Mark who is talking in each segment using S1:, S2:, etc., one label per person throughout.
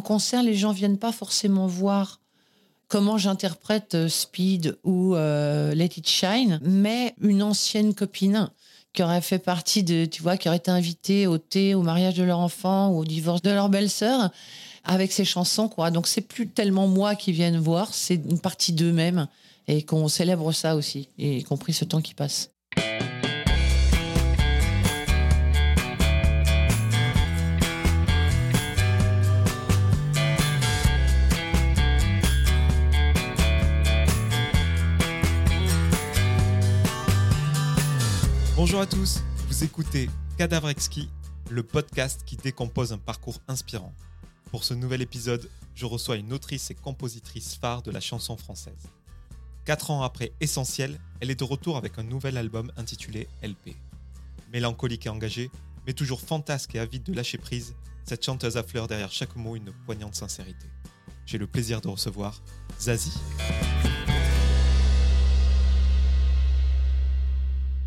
S1: en concert, les gens viennent pas forcément voir comment j'interprète euh, Speed ou euh, Let It Shine, mais une ancienne copine qui aurait fait partie de, tu vois, qui aurait été invitée au thé, au mariage de leur enfant ou au divorce de leur belle-sœur avec ces chansons, quoi. Donc c'est plus tellement moi qui viennent voir, c'est une partie d'eux-mêmes et qu'on célèbre ça aussi, y compris ce temps qui passe.
S2: Bonjour à tous, vous écoutez Cadavre Exquis, le podcast qui décompose un parcours inspirant. Pour ce nouvel épisode, je reçois une autrice et compositrice phare de la chanson française. Quatre ans après Essentiel, elle est de retour avec un nouvel album intitulé LP. Mélancolique et engagée, mais toujours fantasque et avide de lâcher prise, cette chanteuse affleure derrière chaque mot une poignante sincérité. J'ai le plaisir de recevoir Zazie.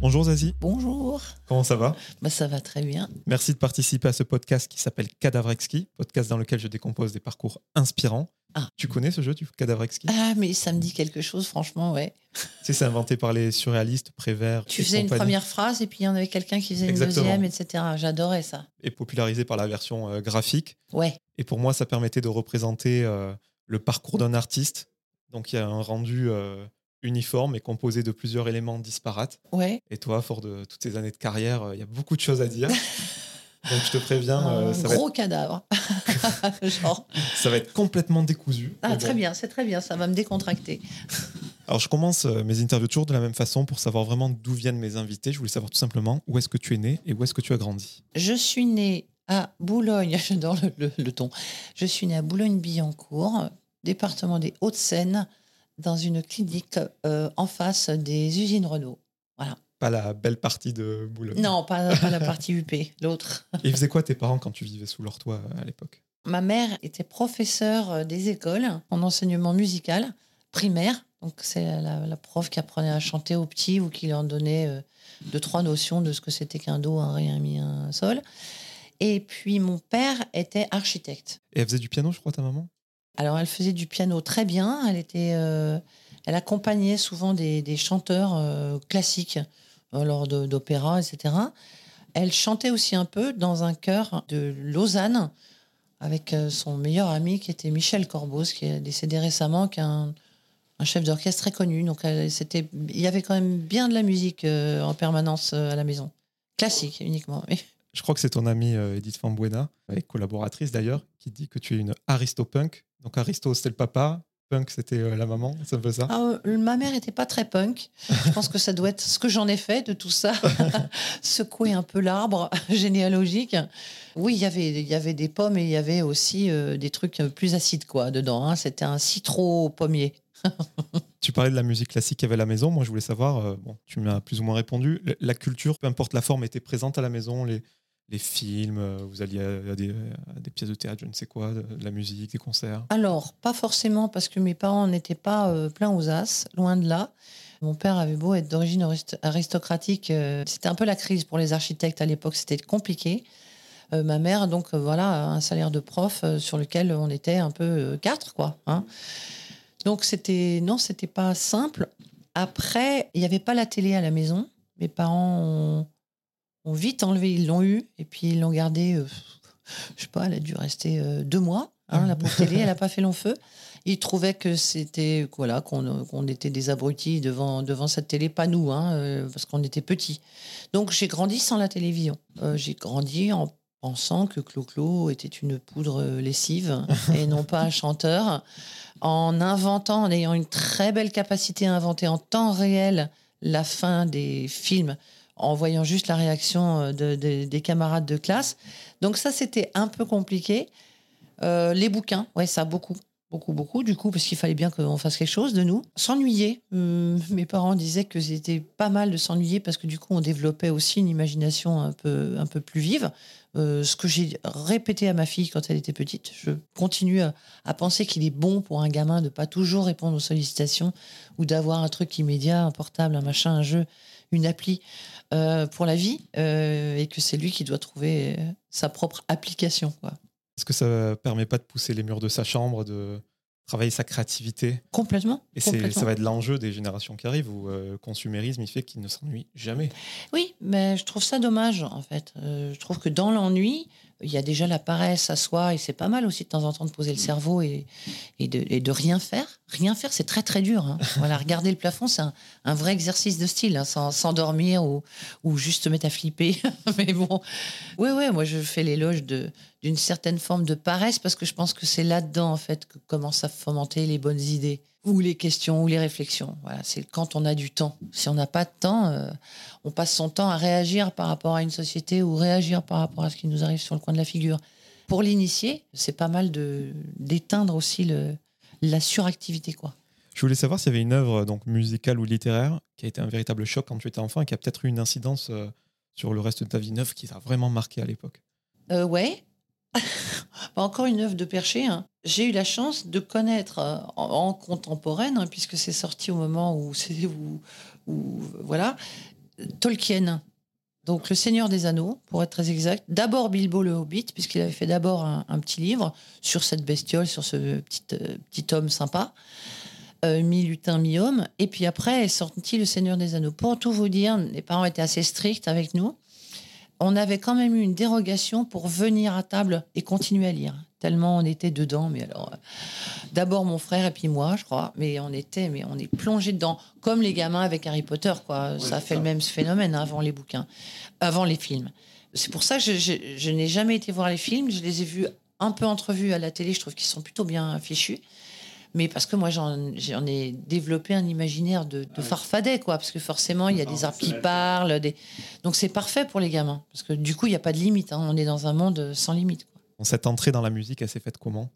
S2: Bonjour Zazie.
S1: Bonjour.
S2: Comment ça va
S1: bah, Ça va très bien.
S2: Merci de participer à ce podcast qui s'appelle Cadavrexki, podcast dans lequel je décompose des parcours inspirants.
S1: Ah.
S2: Tu connais ce jeu du Cadavrexki
S1: Ah, mais ça me dit quelque chose, franchement, ouais.
S2: Tu sais, c'est inventé par les surréalistes, Prévert.
S1: Tu faisais une première phrase et puis il y en avait quelqu'un qui faisait une deuxième, etc. J'adorais ça.
S2: Et popularisé par la version euh, graphique.
S1: Ouais.
S2: Et pour moi, ça permettait de représenter euh, le parcours d'un artiste. Donc il y a un rendu euh, uniforme et composé de plusieurs éléments disparates.
S1: Ouais.
S2: Et toi, fort de toutes ces années de carrière, euh, il y a beaucoup de choses à dire. Donc je te préviens,
S1: un
S2: euh, ça
S1: gros
S2: va être,
S1: cadavre. Genre.
S2: ça va être complètement décousu.
S1: Ah, très
S2: bon.
S1: bien, c'est très bien, ça va me décontracter.
S2: Alors je commence euh, mes interviews toujours de la même façon pour savoir vraiment d'où viennent mes invités. Je voulais savoir tout simplement où est-ce que tu es né et où est-ce que tu as grandi.
S1: Je suis née à Boulogne, j'adore le, le- le ton. Je suis née à Boulogne-Billancourt, département des Hauts-de-Seine, dans une clinique euh, en face des usines Renault.
S2: Pas la belle partie de Boulogne.
S1: Non, pas, pas la partie UP, l'autre.
S2: Et ils faisaient quoi tes parents quand tu vivais sous leur toit euh, à l'époque?
S1: Ma mère était professeure euh, des écoles en enseignement musical primaire. Donc, c'est la, la prof qui apprenait à chanter aux petits ou qui leur donnait euh, deux, trois notions de ce que c'était qu'un do, un ré, un mi, un sol. Et puis, mon père était architecte.
S2: Et elle faisait du piano, je crois, ta maman?
S1: Alors, elle faisait du piano très bien. Elle, était, euh, elle accompagnait souvent des, chanteurs euh, classiques euh, lors d'opéra, etc. Elle chantait aussi un peu dans un chœur de Lausanne avec son meilleur ami qui était Michel Corbos, qui est décédé récemment, qui est un, chef d'orchestre très connu. Donc, il y avait quand même bien de la musique en permanence à la maison. Classique uniquement. oui.
S2: Je crois que c'est ton amie euh, Edith Fambuena, avec collaboratrice d'ailleurs, qui dit que tu es une aristopunk. Donc aristo, c'était le papa, punk, c'était euh, la maman, c'est un peu ça?
S1: Ah, euh, ma mère était pas très punk. Je pense que ça doit être ce que j'en ai fait de tout ça, secouer un peu l'arbre généalogique. Oui, il y avait il y avait des pommes et il y avait aussi euh, des trucs euh, plus acides quoi dedans. hein. C'était un citron pommier.
S2: Tu parlais de la musique classique qu'il y avait à la maison. Moi, je voulais savoir, euh, bon, tu m'as plus ou moins répondu, la culture, peu importe la forme, était présente à la maison, les, films, euh, vous alliez à, des, pièces de théâtre, je ne sais quoi, de, la musique, des concerts.
S1: Alors, pas forcément parce que mes parents n'étaient pas euh, pleins aux as, loin de là. Mon père avait beau être d'origine arist- aristocratique, euh, c'était un peu la crise pour les architectes à l'époque, c'était compliqué. Ma mère, donc voilà, un salaire de prof sur lequel on était un peu quatre, quoi. hein. Donc c'était non, c'était pas simple. Après, il n'y avait pas la télé à la maison. Mes parents ont, ont vite enlevé, ils l'ont eu et puis ils l'ont gardé. euh, je sais pas, elle a dû rester euh, deux mois. Hein, la pauvre télé, elle n'a pas fait long feu. Ils trouvaient que c'était voilà qu'on qu'on était des abrutis devant devant cette télé, pas nous, hein, euh, parce qu'on était petits. Donc j'ai grandi sans la télévision. Euh, j'ai grandi en pensant que Clo-Clo était une poudre euh, lessive et non pas un chanteur, en inventant, en ayant une très belle capacité à inventer en temps réel la fin des films, en voyant juste la réaction euh, de- de- des camarades de classe. Donc ça, c'était un peu compliqué. Euh, les bouquins, ouais, ça beaucoup, beaucoup, beaucoup. Du coup, parce qu'il fallait bien qu'on fasse quelque chose de nous. S'ennuyer. Hum, mes parents disaient que c'était pas mal de s'ennuyer parce que du coup, on développait aussi une imagination un peu, un peu plus vive. Euh, ce que j'ai répété à ma fille quand elle était petite. Je continue à, à penser qu'il est bon pour un gamin de pas toujours répondre aux sollicitations ou d'avoir un truc immédiat, un portable, un machin, un jeu, une appli euh, pour la vie, euh, et que c'est lui qui doit trouver euh, sa propre application. Quoi.
S2: Est-ce que ça permet pas de pousser les murs de sa chambre, de travailler sa créativité?
S1: Complètement.
S2: Et
S1: complètement.
S2: ça va être l'enjeu des générations qui arrivent où euh, le consumérisme, il fait qu'il ne s'ennuie jamais.
S1: Oui, mais je trouve ça dommage, en fait. Je trouve que dans l'ennui, il y a déjà la paresse à soi, et c'est pas mal aussi de temps en temps de poser le cerveau et, et, de, et de rien faire. Rien faire, c'est très très dur. Hein. Voilà, regarder le plafond, c'est un, un, vrai exercice de style, hein, sans s'endormir ou, ou juste se mettre à flipper. mais bon, oui, oui, moi je fais l'éloge d'une certaine forme de paresse parce que je pense que c'est là-dedans, en fait, que commencent à fomenter les bonnes idées ou les questions ou les réflexions. Voilà, c'est quand on a du temps. Si on n'a pas de temps, euh, on passe son temps à réagir par rapport à une société ou réagir par rapport à ce qui nous arrive sur le coin de la figure. Pour l'initier, c'est pas mal de d'éteindre aussi le, la suractivité, quoi.
S2: Je voulais savoir s'il y avait une œuvre donc musicale ou littéraire qui a été un véritable choc quand tu étais enfant et qui a peut-être eu une incidence euh, sur le reste de ta vie neuve qui t'a vraiment marqué à l'époque?
S1: Euh, ouais, encore une œuvre de Percher. Hein. J'ai eu la chance de connaître euh, en, contemporaine, hein, puisque c'est sorti au moment où c'est voilà Tolkien. Donc le Seigneur des Anneaux, pour être très exact. D'abord Bilbo le Hobbit, puisqu'il avait fait d'abord un, un, petit livre sur cette bestiole, sur ce petit, euh, petit homme sympa, euh, mi-lutin, mi-homme. Et puis après est sorti le Seigneur des Anneaux. Pour tout vous dire, les parents étaient assez stricts avec nous on avait quand même eu une dérogation pour venir à table et continuer à lire. Tellement on était dedans. Mais alors, euh, d'abord mon frère et puis moi, je crois. Mais on était, mais on est plongé dedans, comme les gamins avec Harry Potter, quoi. Ça fait ça. le même phénomène hein, avant les bouquins, avant les films. C'est pour ça que je, je, je n'ai jamais été voir les films. Je les ai vus un peu entrevus à la télé. Je trouve qu'ils sont plutôt bien fichus mais parce que moi j'en ai développé un imaginaire de, de farfadet quoi parce que forcément il y a des arbres qui parlent des... donc c'est parfait pour les gamins parce que du coup il n'y a pas de limite hein. on est dans un monde sans limite
S2: quoi. cette entrée dans la musique elle s'est faite comment?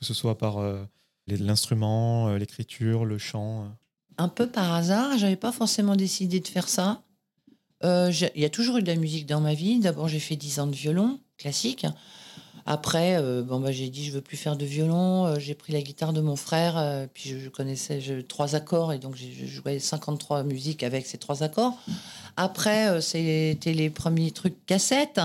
S2: Que ce soit par euh, l'instrument euh, l'écriture le chant euh...
S1: un peu par hasard j'avais pas forcément décidé de faire ça. Euh, il y a toujours eu de la musique dans ma vie. D'abord j'ai fait 10 ans de violon classique après, euh, bon, bah, j'ai dit je veux plus faire de violon. Euh, j'ai pris la guitare de mon frère, euh, puis je, connaissais trois accords et donc je jouais 53 musiques avec ces trois accords. Après, c'était les premiers trucs cassettes.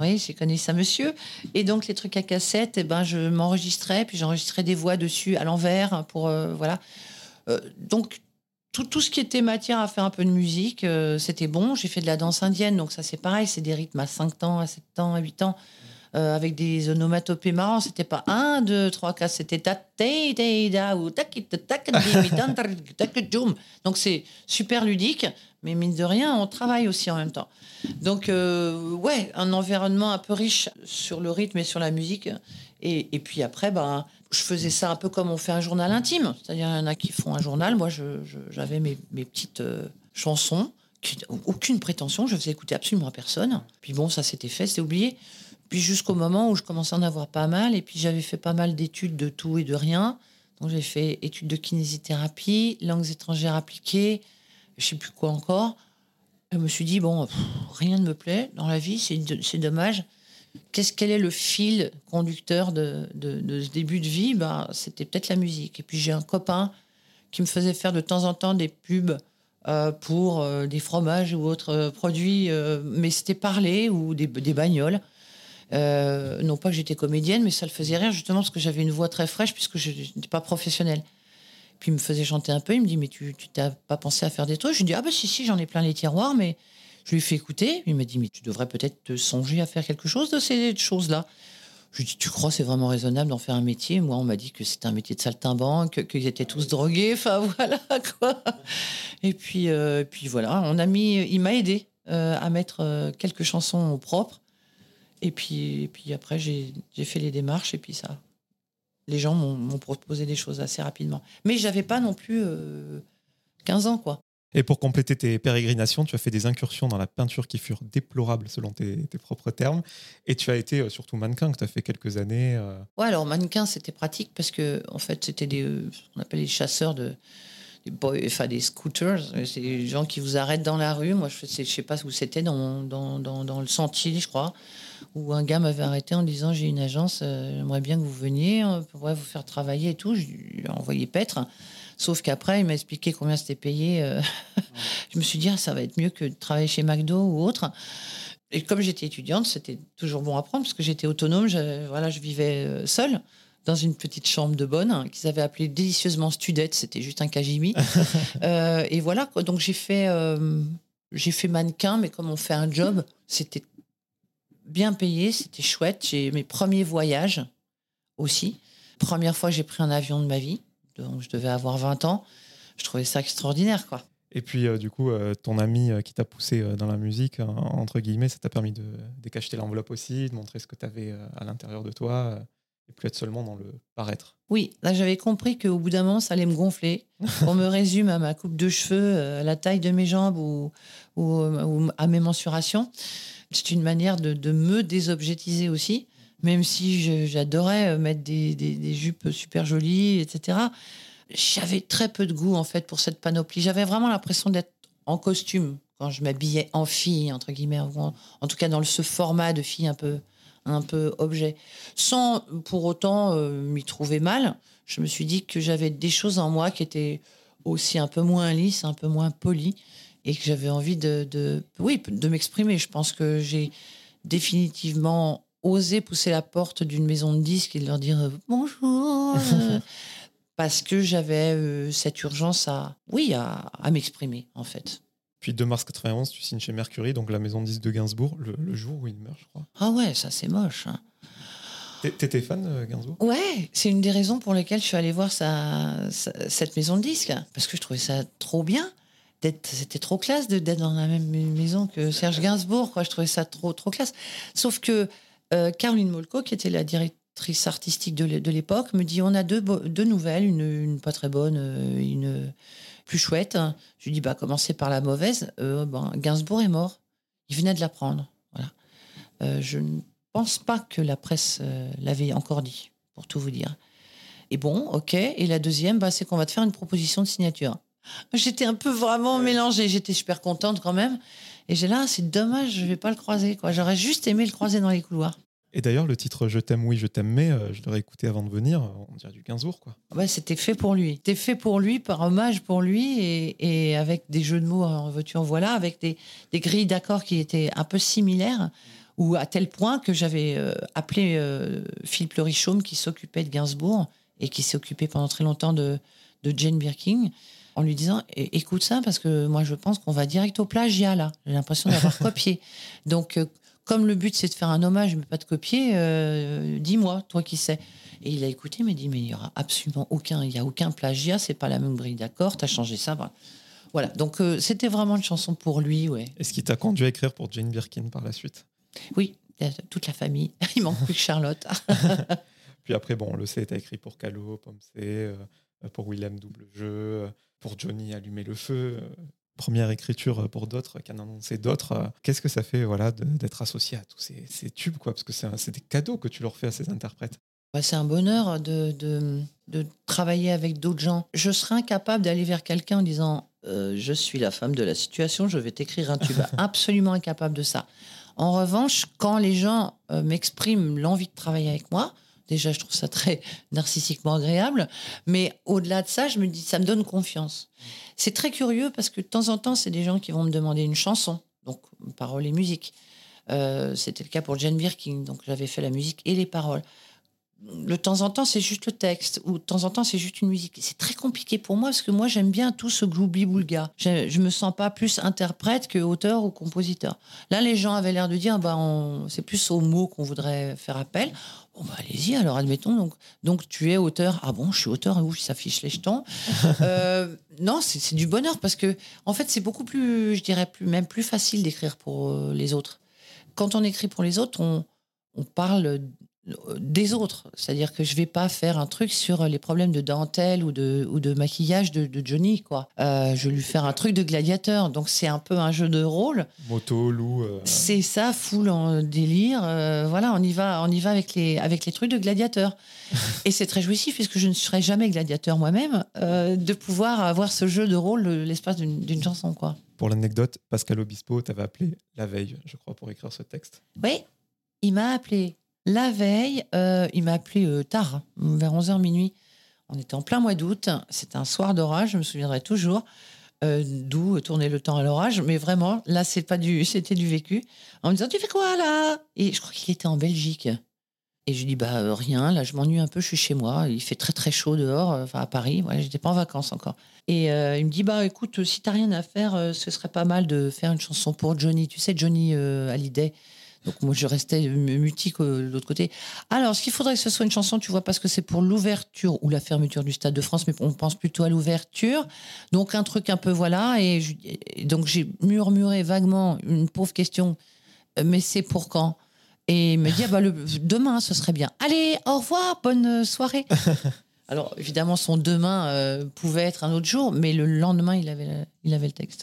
S1: Oui, j'ai connu ça, monsieur. Et donc les trucs à cassette, eh ben je m'enregistrais, puis j'enregistrais des voix dessus à l'envers pour euh, voilà. Donc tout, tout, ce qui était matière à faire un peu de musique, c'était bon. J'ai fait de la danse indienne, donc ça c'est pareil, c'est des rythmes à 5 ans, à 7 ans, à 8 ans euh, avec des onomatopées marrants. C'était pas 1, 2, 3, 4, c'était ta ta ou Donc c'est super ludique, mais mine de rien, on travaille aussi en même temps. Donc, euh, ouais, un environnement un peu riche sur le rythme et sur la musique. Et, et puis après, ben, je faisais ça un peu comme on fait un journal intime. C'est-à-dire, il y en a qui font un journal. Moi, j'avais mes, mes, petites euh, chansons. Qui, aucune prétention, je faisais écouter absolument à personne. Puis bon, ça s'était fait, c'est oublié. Puis jusqu'au moment où je commençais à en avoir pas mal, et puis j'avais fait pas mal d'études de tout et de rien. Donc j'ai fait études de kinésithérapie, langues étrangères appliquées, je sais plus quoi encore. Je me suis dit, bon, rien ne me plaît dans la vie, c'est dommage. Qu'est-ce quel est le fil conducteur de, de, ce début de vie? Bah, C'était peut-être la musique. Et puis j'ai un copain qui me faisait faire de temps en temps des pubs euh, pour euh, des fromages ou autres euh, produits, mais c'était parler ou des, des bagnoles. Euh, non pas que j'étais comédienne, mais ça le faisait rire justement parce que j'avais une voix très fraîche puisque je n'étais pas professionnelle. Puis il me faisait chanter un peu, il me dit mais tu t'as pas pensé à faire des trucs? Je lui dis ah bah si si j'en ai plein les tiroirs, mais je lui ai fait écouter. Il m'a dit mais tu devrais peut-être te songer à faire quelque chose de ces choses là. Je lui dis tu crois c'est vraiment raisonnable d'en faire un métier? Moi on m'a dit que c'était un métier de saltimbanque, qu'ils étaient tous drogués, enfin voilà quoi. Et puis euh, puis voilà, on a mis, il m'a aidé euh, à mettre quelques chansons au propre. Et puis, et puis après, j'ai fait les démarches et puis ça. Les gens m'ont proposé des choses assez rapidement. Mais j'avais pas non plus euh, 15 ans, quoi.
S2: Et pour compléter tes pérégrinations, tu as fait des incursions dans la peinture qui furent déplorables selon tes, tes propres termes. Et tu as été euh, surtout mannequin, que tu as fait quelques années. Euh...
S1: Ouais, alors mannequin, c'était pratique parce que, en fait, c'était des, euh, ce qu'on appelle les chasseurs de, des, boy, enfin, des scooters. C'est des gens qui vous arrêtent dans la rue. Moi, je ne sais pas où c'était, dans, dans, dans, dans, le sentier, je crois où un gars m'avait arrêté en disant j'ai une agence, euh, j'aimerais bien que vous veniez, on pourrait vous faire travailler et tout. Je lui ai envoyé paître. Sauf qu'après, il m'a expliqué combien c'était payé. Euh, je me suis dit, ah, ça va être mieux que de travailler chez McDo ou autre. Et comme j'étais étudiante, c'était toujours bon à prendre parce que j'étais autonome. Je, voilà, je vivais euh, seule dans une petite chambre de bonne hein, qu'ils avaient appelée délicieusement Studette. C'était juste un kajimi. euh, et voilà, quoi. donc j'ai fait, euh, j'ai fait mannequin, mais comme on fait un job, c'était bien payé, c'était chouette. J'ai mes premiers voyages aussi. Première fois j'ai pris un avion de ma vie, donc je devais avoir 20 ans. Je trouvais ça extraordinaire, quoi.
S2: Et puis, euh, du coup, euh, ton ami euh, qui t'a poussé dans la musique, euh, entre guillemets, ça t'a permis de décacheter l'enveloppe aussi, de montrer ce que tu avais à l'intérieur de toi, et plus être seulement dans le paraître.
S1: Oui, là j'avais compris qu'au bout d'un moment, ça allait me gonfler. On me résume à ma coupe de cheveux, à la taille de mes jambes ou, ou, ou à mes mensurations. C'est une manière de, me désobjétiser aussi, même si j'adorais euh, mettre des, jupes super jolies, etc. J'avais très peu de goût en fait pour cette panoplie. J'avais vraiment l'impression d'être en costume quand je m'habillais en fille, entre guillemets, en, tout cas dans ce format de fille un peu, un peu objet sans pour autant euh, m'y trouver mal. Je me suis dit que j'avais des choses en moi qui étaient aussi un peu moins lisses, un peu moins polies, et que j'avais envie de, de- oui, de m'exprimer. Je pense que j'ai définitivement osé pousser la porte d'une maison de disques et de leur dire euh, bonjour, euh, parce que j'avais euh, cette urgence à, oui, à, à m'exprimer en fait.
S2: Puis 2 mars 91, tu signes chez Mercury, donc la maison de disques de Gainsbourg, le, le jour où il meurt, je crois.
S1: Ah ouais, ça c'est moche. hein.
S2: T'é- T'étais fan de Gainsbourg?
S1: Ouais, c'est une des raisons pour lesquelles je suis allée voir sa, sa- cette maison de disques. Parce que je trouvais ça trop bien. C'était trop classe d'être dans la même maison que Serge Gainsbourg. Je trouvais ça trop, trop classe. Sauf que euh, Caroline Molko, qui était la directrice artistique de l'é- de l'époque, me dit on a deux, nouvelles, une, pas très bonne, euh, une plus chouette. Je lui dis bah, commencez par la mauvaise. Euh, Gainsbourg est mort. Il venait de l'apprendre. Voilà. Je ne pense pas que la presse l'avait encore dit, pour tout vous dire. Et bon, ok. Et la deuxième, bah, c'est qu'on va te faire une proposition de signature. J'étais un peu vraiment mélangée. J'étais super contente quand même. Et j'ai là, c'est dommage, je vais pas le croiser. quoi. J'aurais juste aimé le croiser dans les couloirs.
S2: Et d'ailleurs, le titre Je t'aime, oui, je t'aime, mais euh, je l'aurais écouté avant de venir, on dirait du Gainsbourg, quoi.
S1: Ouais, c'était fait pour lui. C'était fait pour lui, par hommage pour lui, et, et avec des jeux de mots en veux-tu, en voilà, avec des, des grilles d'accords qui étaient un peu similaires, ou à tel point que j'avais euh, appelé euh, Philippe Le Richaume, qui s'occupait de Gainsbourg, et qui s'est occupé pendant très longtemps de, de Jane Birkin, en lui disant écoute ça, parce que moi je pense qu'on va direct au plagiat, là. J'ai l'impression d'avoir copié. Donc, euh, comme le but c'est de faire un hommage, mais pas de copier, euh, dis-moi, toi qui sais. Et il a écouté, il m'a dit, mais il n'y aura absolument aucun, il y a aucun plagiat, c'est pas la même grille d'accord, t'as changé ça. Voilà. Voilà. Donc euh, c'était vraiment une chanson pour lui, ouais.
S2: Et ce qui t'a conduit à écrire pour Jane Birkin par la suite?
S1: Oui, y toute la famille. Il manque plus que Charlotte.
S2: Puis après, bon, on le sait, t'as écrit pour Calo, Pomme C, pour Willem Double Jeu, pour Johnny Allumer le Feu. euh, première écriture pour d'autres, qui en annoncé d'autres. euh, Qu'est-ce que ça fait voilà, d'être associé à tous ces, ces tubes quoi Parce que c'est des cadeaux que tu leur fais à ces interprètes.
S1: Bah, c'est un bonheur de, de, de travailler avec d'autres gens. Je serais incapable d'aller vers quelqu'un en disant euh, Je suis la femme de la situation, je vais t'écrire un tube. Absolument incapable de ça. En revanche, quand les gens euh, m'expriment l'envie de travailler avec moi, déjà, je trouve ça très narcissiquement agréable. Mais au-delà de ça, je me dis Ça me donne confiance. C'est très curieux parce que de temps en temps, c'est des gens qui vont me demander une chanson, donc paroles et musique. Euh, C'était le cas pour Jane Birkin, donc j'avais fait la musique et les paroles de temps en temps, c'est juste le texte, ou de temps en temps, c'est juste une musique. C'est très compliqué pour moi, parce que moi, j'aime bien tout ce gloubli-boulga. Je, je me sens pas plus interprète que auteur ou compositeur. Là, les gens avaient l'air de dire, bah, c'est plus aux mots qu'on voudrait faire appel. Bon, bah, allez-y, alors admettons. Donc, donc, tu es auteur. Ah bon, je suis auteur, ouf, ça fiche les jetons. Euh, non, c'est c'est du bonheur, parce que, en fait, c'est beaucoup plus, je dirais, plus, même plus facile d'écrire pour euh, les autres. Quand on écrit pour les autres, on, on parle des autres. C'est-à-dire que je vais pas faire un truc sur les problèmes de dentelle ou de, ou de maquillage de, de Johnny, quoi. Euh, je vais lui faire un truc de gladiateur. Donc c'est un peu un jeu de rôle.
S2: Moto, loup. euh,
S1: C'est ça, full en délire. Euh, voilà, on y va, on y va avec les, avec les trucs de gladiateur. Et c'est très jouissif puisque je ne serai jamais gladiateur moi-même de pouvoir avoir ce jeu de rôle l'espace d'une d'une chanson, quoi.
S2: Pour l'anecdote, Pascal Obispo t'avait appelé la veille, je crois, pour écrire ce texte.
S1: Oui, il m'a appelé la veille, euh, il m'a appelé euh, tard, vers 11h minuit. On était en plein mois d'août, c'était un soir d'orage, je me souviendrai toujours. euh, d'où tourner le temps à l'orage. Mais vraiment, là, c'est pas du, c'était du vécu. En me disant, tu fais quoi là? Et je crois qu'il était en Belgique. Et je lui dis, bah rien, là, je m'ennuie un peu, je suis chez moi. Il fait très très chaud dehors, enfin à Paris. Voilà, j'étais pas en vacances encore. Et il me dit, bah écoute, si t'as rien à faire, ce serait pas mal de faire une chanson pour Johnny. Tu sais, Johnny Hallyday. Donc moi, je restais mutique de l'autre côté. Alors, ce qu'il faudrait que ce soit une chanson, tu vois, parce que c'est pour l'ouverture ou la fermeture du Stade de France, mais on pense plutôt à l'ouverture. Donc un truc un peu voilà. Et, donc j'ai murmuré vaguement une pauvre question, euh, mais c'est pour quand? Et il me dit, ah bah, le, demain, ce serait bien. Allez, au revoir, bonne soirée. Alors évidemment, son demain euh, pouvait être un autre jour, mais le lendemain, il avait, il avait le texte.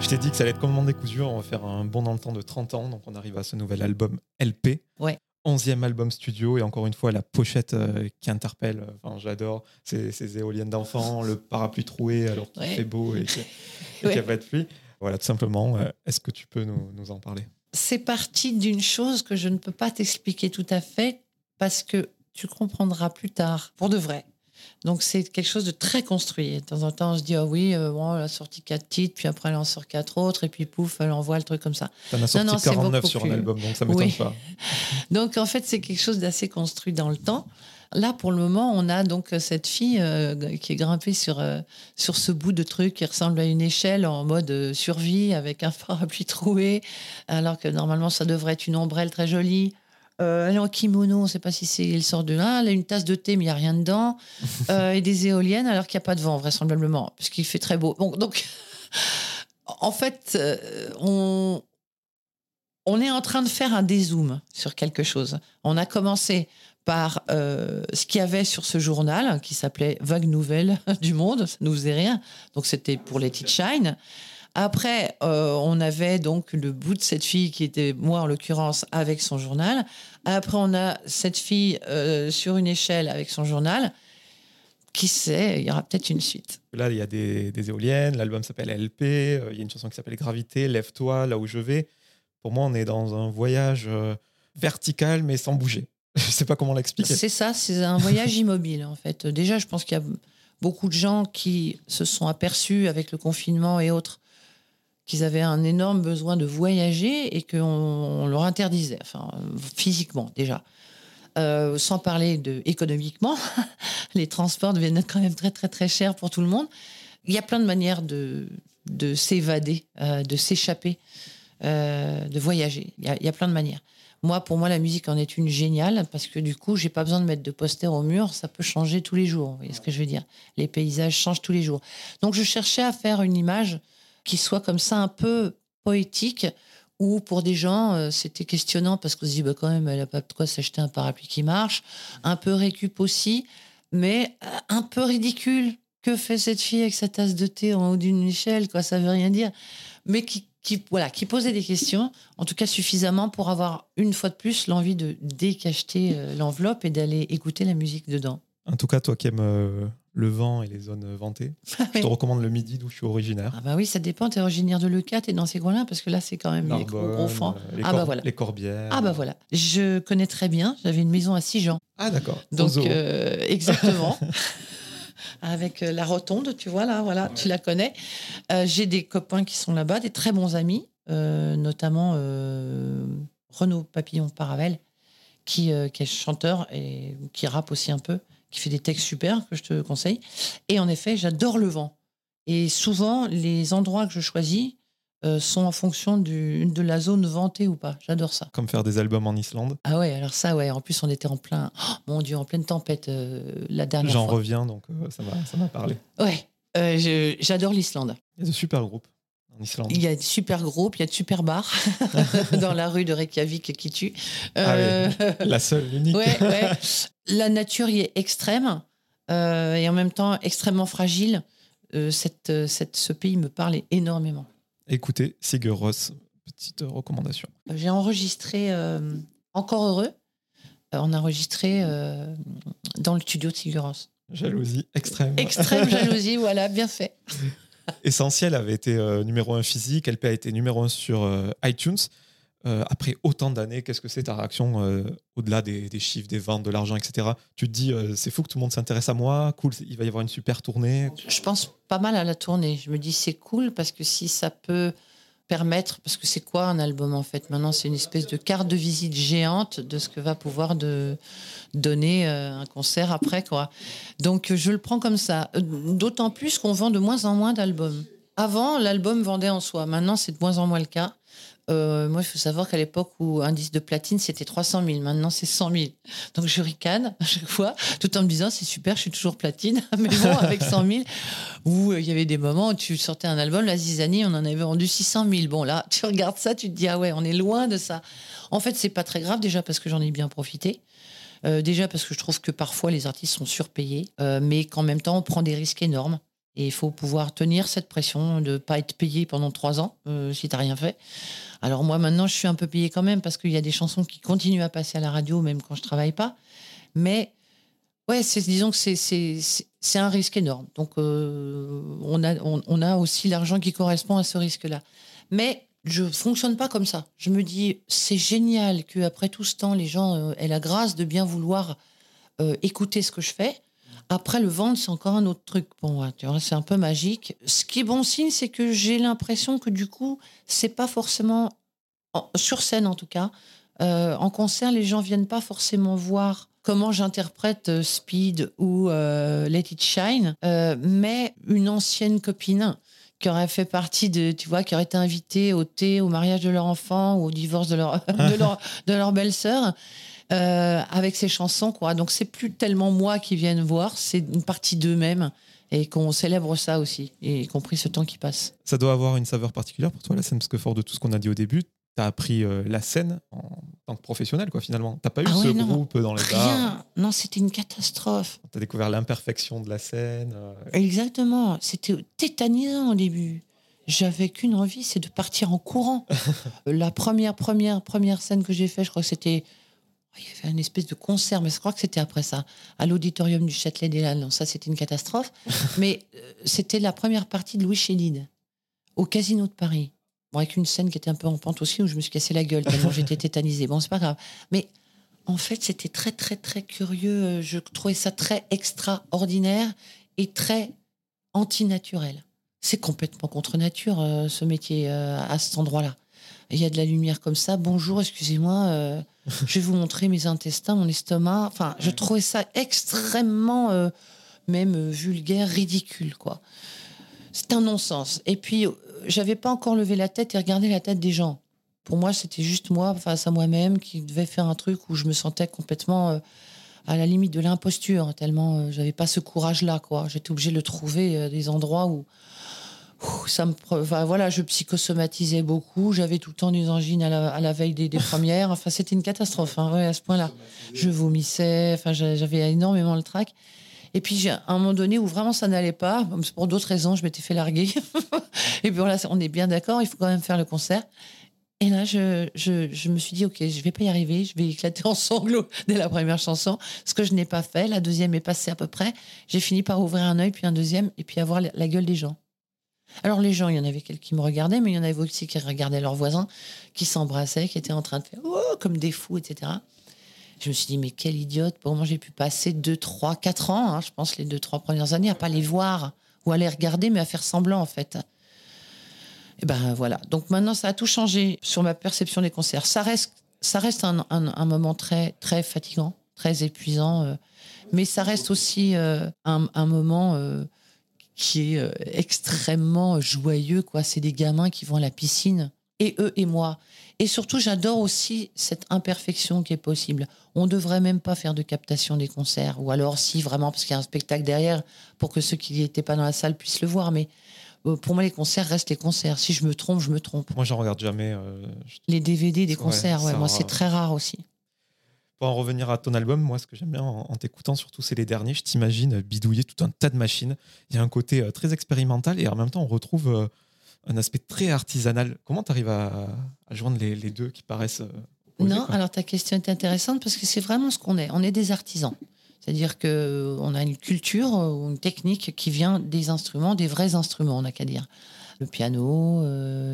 S2: Je t'ai dit que ça allait être comme mon décousu. On va faire un bon dans le temps de 30 ans. Donc, on arrive à ce nouvel album LP.
S1: Ouais.
S2: 11e album studio et encore une fois la pochette euh, qui interpelle. Enfin, j'adore ces, ces, éoliennes d'enfants, le parapluie troué alors qu'il fait beau et qu'il n'y a pas de pluie. Voilà, tout simplement. Euh, est-ce que tu peux nous, nous en parler?
S1: C'est parti d'une chose que je ne peux pas t'expliquer tout à fait parce que tu comprendras plus tard, pour de vrai, donc c'est quelque chose de très construit. De temps en temps, on se dit, ah oui, euh, bon, elle a sorti quatre titres, puis après elle en sort quatre autres, et puis pouf, elle envoie le truc comme ça.
S2: Elle a sorti non, non, 49 sur un album, donc ça ne m'étonne pas.
S1: donc en fait, c'est quelque chose d'assez construit dans le temps. Là, pour le moment, on a donc cette fille euh, qui est grimpée sur, euh, sur ce bout de truc qui ressemble à une échelle en mode survie avec un parapluie troué, alors que normalement, ça devrait être une ombrelle très jolie. Euh, elle est en kimono, on ne sait pas si c'est il sort de là. Elle a une tasse de thé, mais il n'y a rien dedans. Euh, et des éoliennes, alors qu'il n'y a pas de vent, vraisemblablement, puisqu'il fait très beau. Donc, donc en fait, euh, on, on est en train de faire un dézoom sur quelque chose. On a commencé par ce qu'il y avait sur ce journal qui s'appelait Vague Nouvelle du Monde, ça nous faisait rien. Donc c'était pour les Shine. Après, euh, on avait donc le bout de cette fille qui était moi en l'occurrence avec son journal. Après, on a cette fille euh, sur une échelle avec son journal. Qui sait, il y aura peut-être une suite.
S2: Là, il y a des, éoliennes, l'album s'appelle LP, euh, il y a une chanson qui s'appelle Gravité, Lève-toi, là où je vais. Pour moi, on est dans un voyage vertical mais sans bouger. je ne sais pas comment l'expliquer.
S1: C'est ça, c'est un voyage immobile en fait. Déjà, je pense qu'il y a beaucoup de gens qui se sont aperçus avec le confinement et autres qu'ils avaient un énorme besoin de voyager et qu'on leur interdisait, enfin, physiquement déjà. Euh, sans parler de économiquement, les transports deviennent quand même très très très chers pour tout le monde. Il y a plein de manières de, de s'évader, euh, de s'échapper, euh, de voyager. Il y, a, il y, a, plein de manières. Moi, pour moi, la musique en est une géniale parce que du coup, j'ai pas besoin de mettre de poster au mur. Ça peut changer tous les jours. Vous voyez ce que je veux dire Les paysages changent tous les jours. Donc, je cherchais à faire une image qui soit comme ça un peu poétique, ou pour des gens, euh, c'était questionnant parce qu'on se dit, bah, quand même, elle n'a pas de quoi s'acheter un parapluie qui marche, un peu récup aussi, mais euh, un peu ridicule. Que fait cette fille avec sa tasse de thé en haut d'une échelle quoi Ça veut rien dire. Mais qui, voilà, qui posait des questions, en tout cas suffisamment pour avoir une fois de plus l'envie de décacheter euh, l'enveloppe et d'aller écouter la musique dedans.
S2: En tout cas, toi qui aimes le vent et les zones ventées. Ah je te recommande le midi d'où je suis originaire.
S1: Ah bah oui, ça dépend. Tu es originaire de Leucate et dans ces coins-là parce que là, c'est quand même les gros, gros
S2: Les, ah bah voilà. les Corbières.
S1: Ah bah voilà. Je connais très bien. J'avais une maison à Sijan.
S2: Ah d'accord.
S1: Donc euh, exactement. Avec euh, la rotonde, tu vois là, voilà, tu la connais. Euh, j'ai des copains qui sont là-bas, des très bons amis, notamment Renaud Papillon Paravel, qui, qui est chanteur et qui rappe aussi un peu qui fait des textes super que je te conseille. Et en effet, j'adore le vent. Et souvent, les endroits que je choisis euh, sont en fonction du, de la zone ventée ou pas. J'adore ça.
S2: Comme faire des albums en Islande
S1: Ah ouais, alors ça, ouais. En plus, on était en plein, oh, mon Dieu, en pleine tempête euh, la dernière
S2: fois.
S1: J'en
S2: reviens, donc euh, ça m'a parlé.
S1: Ouais, j'adore l'Islande.
S2: Il y a de super groupes. En Islande.
S1: Il y a de super groupes, il y a de super bars dans la rue de Reykjavik qui tue.
S2: Ah la seule, l'unique.
S1: Ouais, ouais la nature y est extrême euh, et en même temps extrêmement fragile. Euh, cette, euh, cette, ce pays me parle énormément.
S2: Écoutez, Sigur Ross, petite recommandation.
S1: J'ai enregistré Encore Heureux. on a enregistré dans le studio de Sigur Ross.
S2: Jalousie extrême.
S1: Extrême jalousie, voilà, bien fait.
S2: Essentiel avait été numéro un physique, LP a été numéro un sur iTunes. euh, après autant d'années, qu'est-ce que c'est ta réaction euh, au-delà des, chiffres, des ventes, de l'argent, etc. Tu te dis, euh, c'est fou que tout le monde s'intéresse à moi, cool, il va y avoir une super tournée.
S1: Je pense pas mal à la tournée. Je me dis, c'est cool parce que si ça peut permettre, parce que c'est quoi un album en fait? Maintenant, c'est une espèce de carte de visite géante de ce que va pouvoir de donner un concert après, quoi. Donc, je le prends comme ça. D'autant plus qu'on vend de moins en moins d'albums. Avant, l'album vendait en soi. Maintenant, c'est de moins en moins le cas. Euh, moi, il faut savoir qu'à l'époque où un disque de platine, c'était 300 000. Maintenant, c'est 100 000. Donc, je ricane à chaque fois, tout en me disant, c'est super, je suis toujours platine. Mais bon, avec 100 000, où euh, il y avait des moments où tu sortais un album, la Zizanie, on en avait vendu 600 000. Bon, là, tu regardes ça, tu te dis, ah ouais, on est loin de ça. En fait, c'est pas très grave, déjà parce que j'en ai bien profité. Euh, déjà parce que je trouve que parfois les artistes sont surpayés, mais qu'en même temps, on prend des risques énormes. Et il faut pouvoir tenir cette pression de ne pas être payé pendant trois ans si tu n'as rien fait. Alors moi maintenant, je suis un peu payée quand même parce qu'il y a des chansons qui continuent à passer à la radio même quand je travaille pas. Mais ouais, disons que c'est un risque énorme. Donc euh, on, a, on, a aussi l'argent qui correspond à ce risque-là. Mais je fonctionne pas comme ça. Je me dis, c'est génial qu'après tout ce temps, les gens euh, aient la grâce de bien vouloir euh, écouter ce que je fais. Après, le vendre, c'est encore un autre truc pour moi. Tu vois, c'est un peu magique. Ce qui est bon signe, c'est que j'ai l'impression que du coup, c'est pas forcément sur scène en tout cas. Euh, en concert, les gens viennent pas forcément voir comment j'interprète euh, Speed ou euh, Let It Shine, mais une ancienne copine qui aurait fait partie de, tu vois, qui aurait été invitée au thé, au mariage de leur enfant ou au divorce de leur, de leur belle-sœur euh, avec ces chansons, quoi. Donc c'est plus tellement moi qui viennent voir, c'est une partie d'eux-mêmes et qu'on célèbre ça aussi, y compris ce temps qui passe.
S2: Ça doit avoir une saveur particulière pour toi la scène, parce que fort de tout ce qu'on a dit au début, tu as appris euh, la scène en tant que professionnel, quoi, finalement. T'as pas eu ah ce groupe dans les
S1: Rien. Non, c'était une catastrophe.
S2: Tu as découvert l'imperfection de la scène. Euh.
S1: Exactement. C'était tétanisant au début. J'avais qu'une envie, c'est de partir en courant. la première, première, première scène que j'ai faite, je crois que c'était il y avait une espèce de concert, mais je crois que c'était après ça, à l'auditorium du Châtelet des Landes. Ça, c'était une catastrophe. mais euh, c'était la première partie de Louis Chédid, au Casino de Paris. Bon, avec une scène qui était un peu en pente aussi, où je me suis cassé la gueule tellement j'étais tétanisée. Bon, c'est pas grave. Mais en fait, c'était très, très, très curieux. Je trouvais ça très extraordinaire et très antinaturel. C'est complètement contre nature, euh, ce métier, euh, à cet endroit-là. Il y a de la lumière comme ça. Bonjour, excusez-moi je vais vous montrer mes intestins, mon estomac. Enfin, je trouvais ça extrêmement, euh, même euh, vulgaire, ridicule, quoi. C'est un non-sens. Et puis, euh, j'avais pas encore levé la tête et regardé la tête des gens. Pour moi, c'était juste moi face à moi-même qui devait faire un truc où je me sentais complètement à la limite de l'imposture, tellement j'avais pas ce courage-là, quoi. J'étais obligée de le trouver des endroits où ça me, voilà, je psychosomatisais beaucoup. J'avais tout le temps des angines à la, veille des, premières. Enfin, c'était une catastrophe hein, à ce point-là. Je vomissais. Enfin, j'avais énormément le trac. Et puis, à un moment donné où vraiment ça n'allait pas, pour d'autres raisons, je m'étais fait larguer. et puis voilà, on est bien d'accord, il faut quand même faire le concert. Et là, je, je, je, me suis dit, OK, je vais pas y arriver, je vais éclater en sanglots dès la première chanson, ce que je n'ai pas fait. La deuxième est passée à peu près. J'ai fini par ouvrir un œil, puis un deuxième, et puis avoir la gueule des gens. Alors les gens, il y en avait quelques qui me regardaient, mais il y en avait aussi qui regardaient leurs voisins, qui s'embrassaient, qui étaient en train de faire oh, comme des fous, etc. Je me suis dit, mais quel idiote, comment j'ai pu passer 2, 3, 4 ans, hein, je pense les 2, 3 premières années, à pas les voir ou à les regarder, mais à faire semblant en fait. Et ben voilà. Donc maintenant, ça a tout changé sur ma perception des concerts. Ça reste, ça reste un, moment très, très fatigant, très épuisant, euh, mais ça reste aussi euh, un, moment euh, qui est euh, extrêmement joyeux. quoi. C'est des gamins qui vont à la piscine, et eux et moi. Et surtout, j'adore aussi cette imperfection qui est possible. On ne devrait même pas faire de captation des concerts, ou alors si vraiment, parce qu'il y a un spectacle derrière, pour que ceux qui n'étaient pas dans la salle puissent le voir. Mais euh, pour moi, les concerts restent les concerts. Si je me trompe, je me trompe.
S2: Moi, j'en regarde jamais. Euh,
S1: les DVD des concerts, ouais, moi, c'est très rare aussi.
S2: Pour en revenir à ton album, moi, ce que j'aime bien en, t'écoutant, surtout, c'est les derniers. Je t'imagine bidouiller tout un tas de machines. Il y a un côté euh, très expérimental et en même temps, on retrouve euh, un aspect très artisanal. Comment tu arrives à, joindre les, deux qui paraissent. Euh,
S1: non, alors ta question est intéressante parce que c'est vraiment ce qu'on est. On est des artisans. C'est-à-dire qu'on a une culture, une technique qui vient des instruments, des vrais instruments, on n'a qu'à dire. le piano,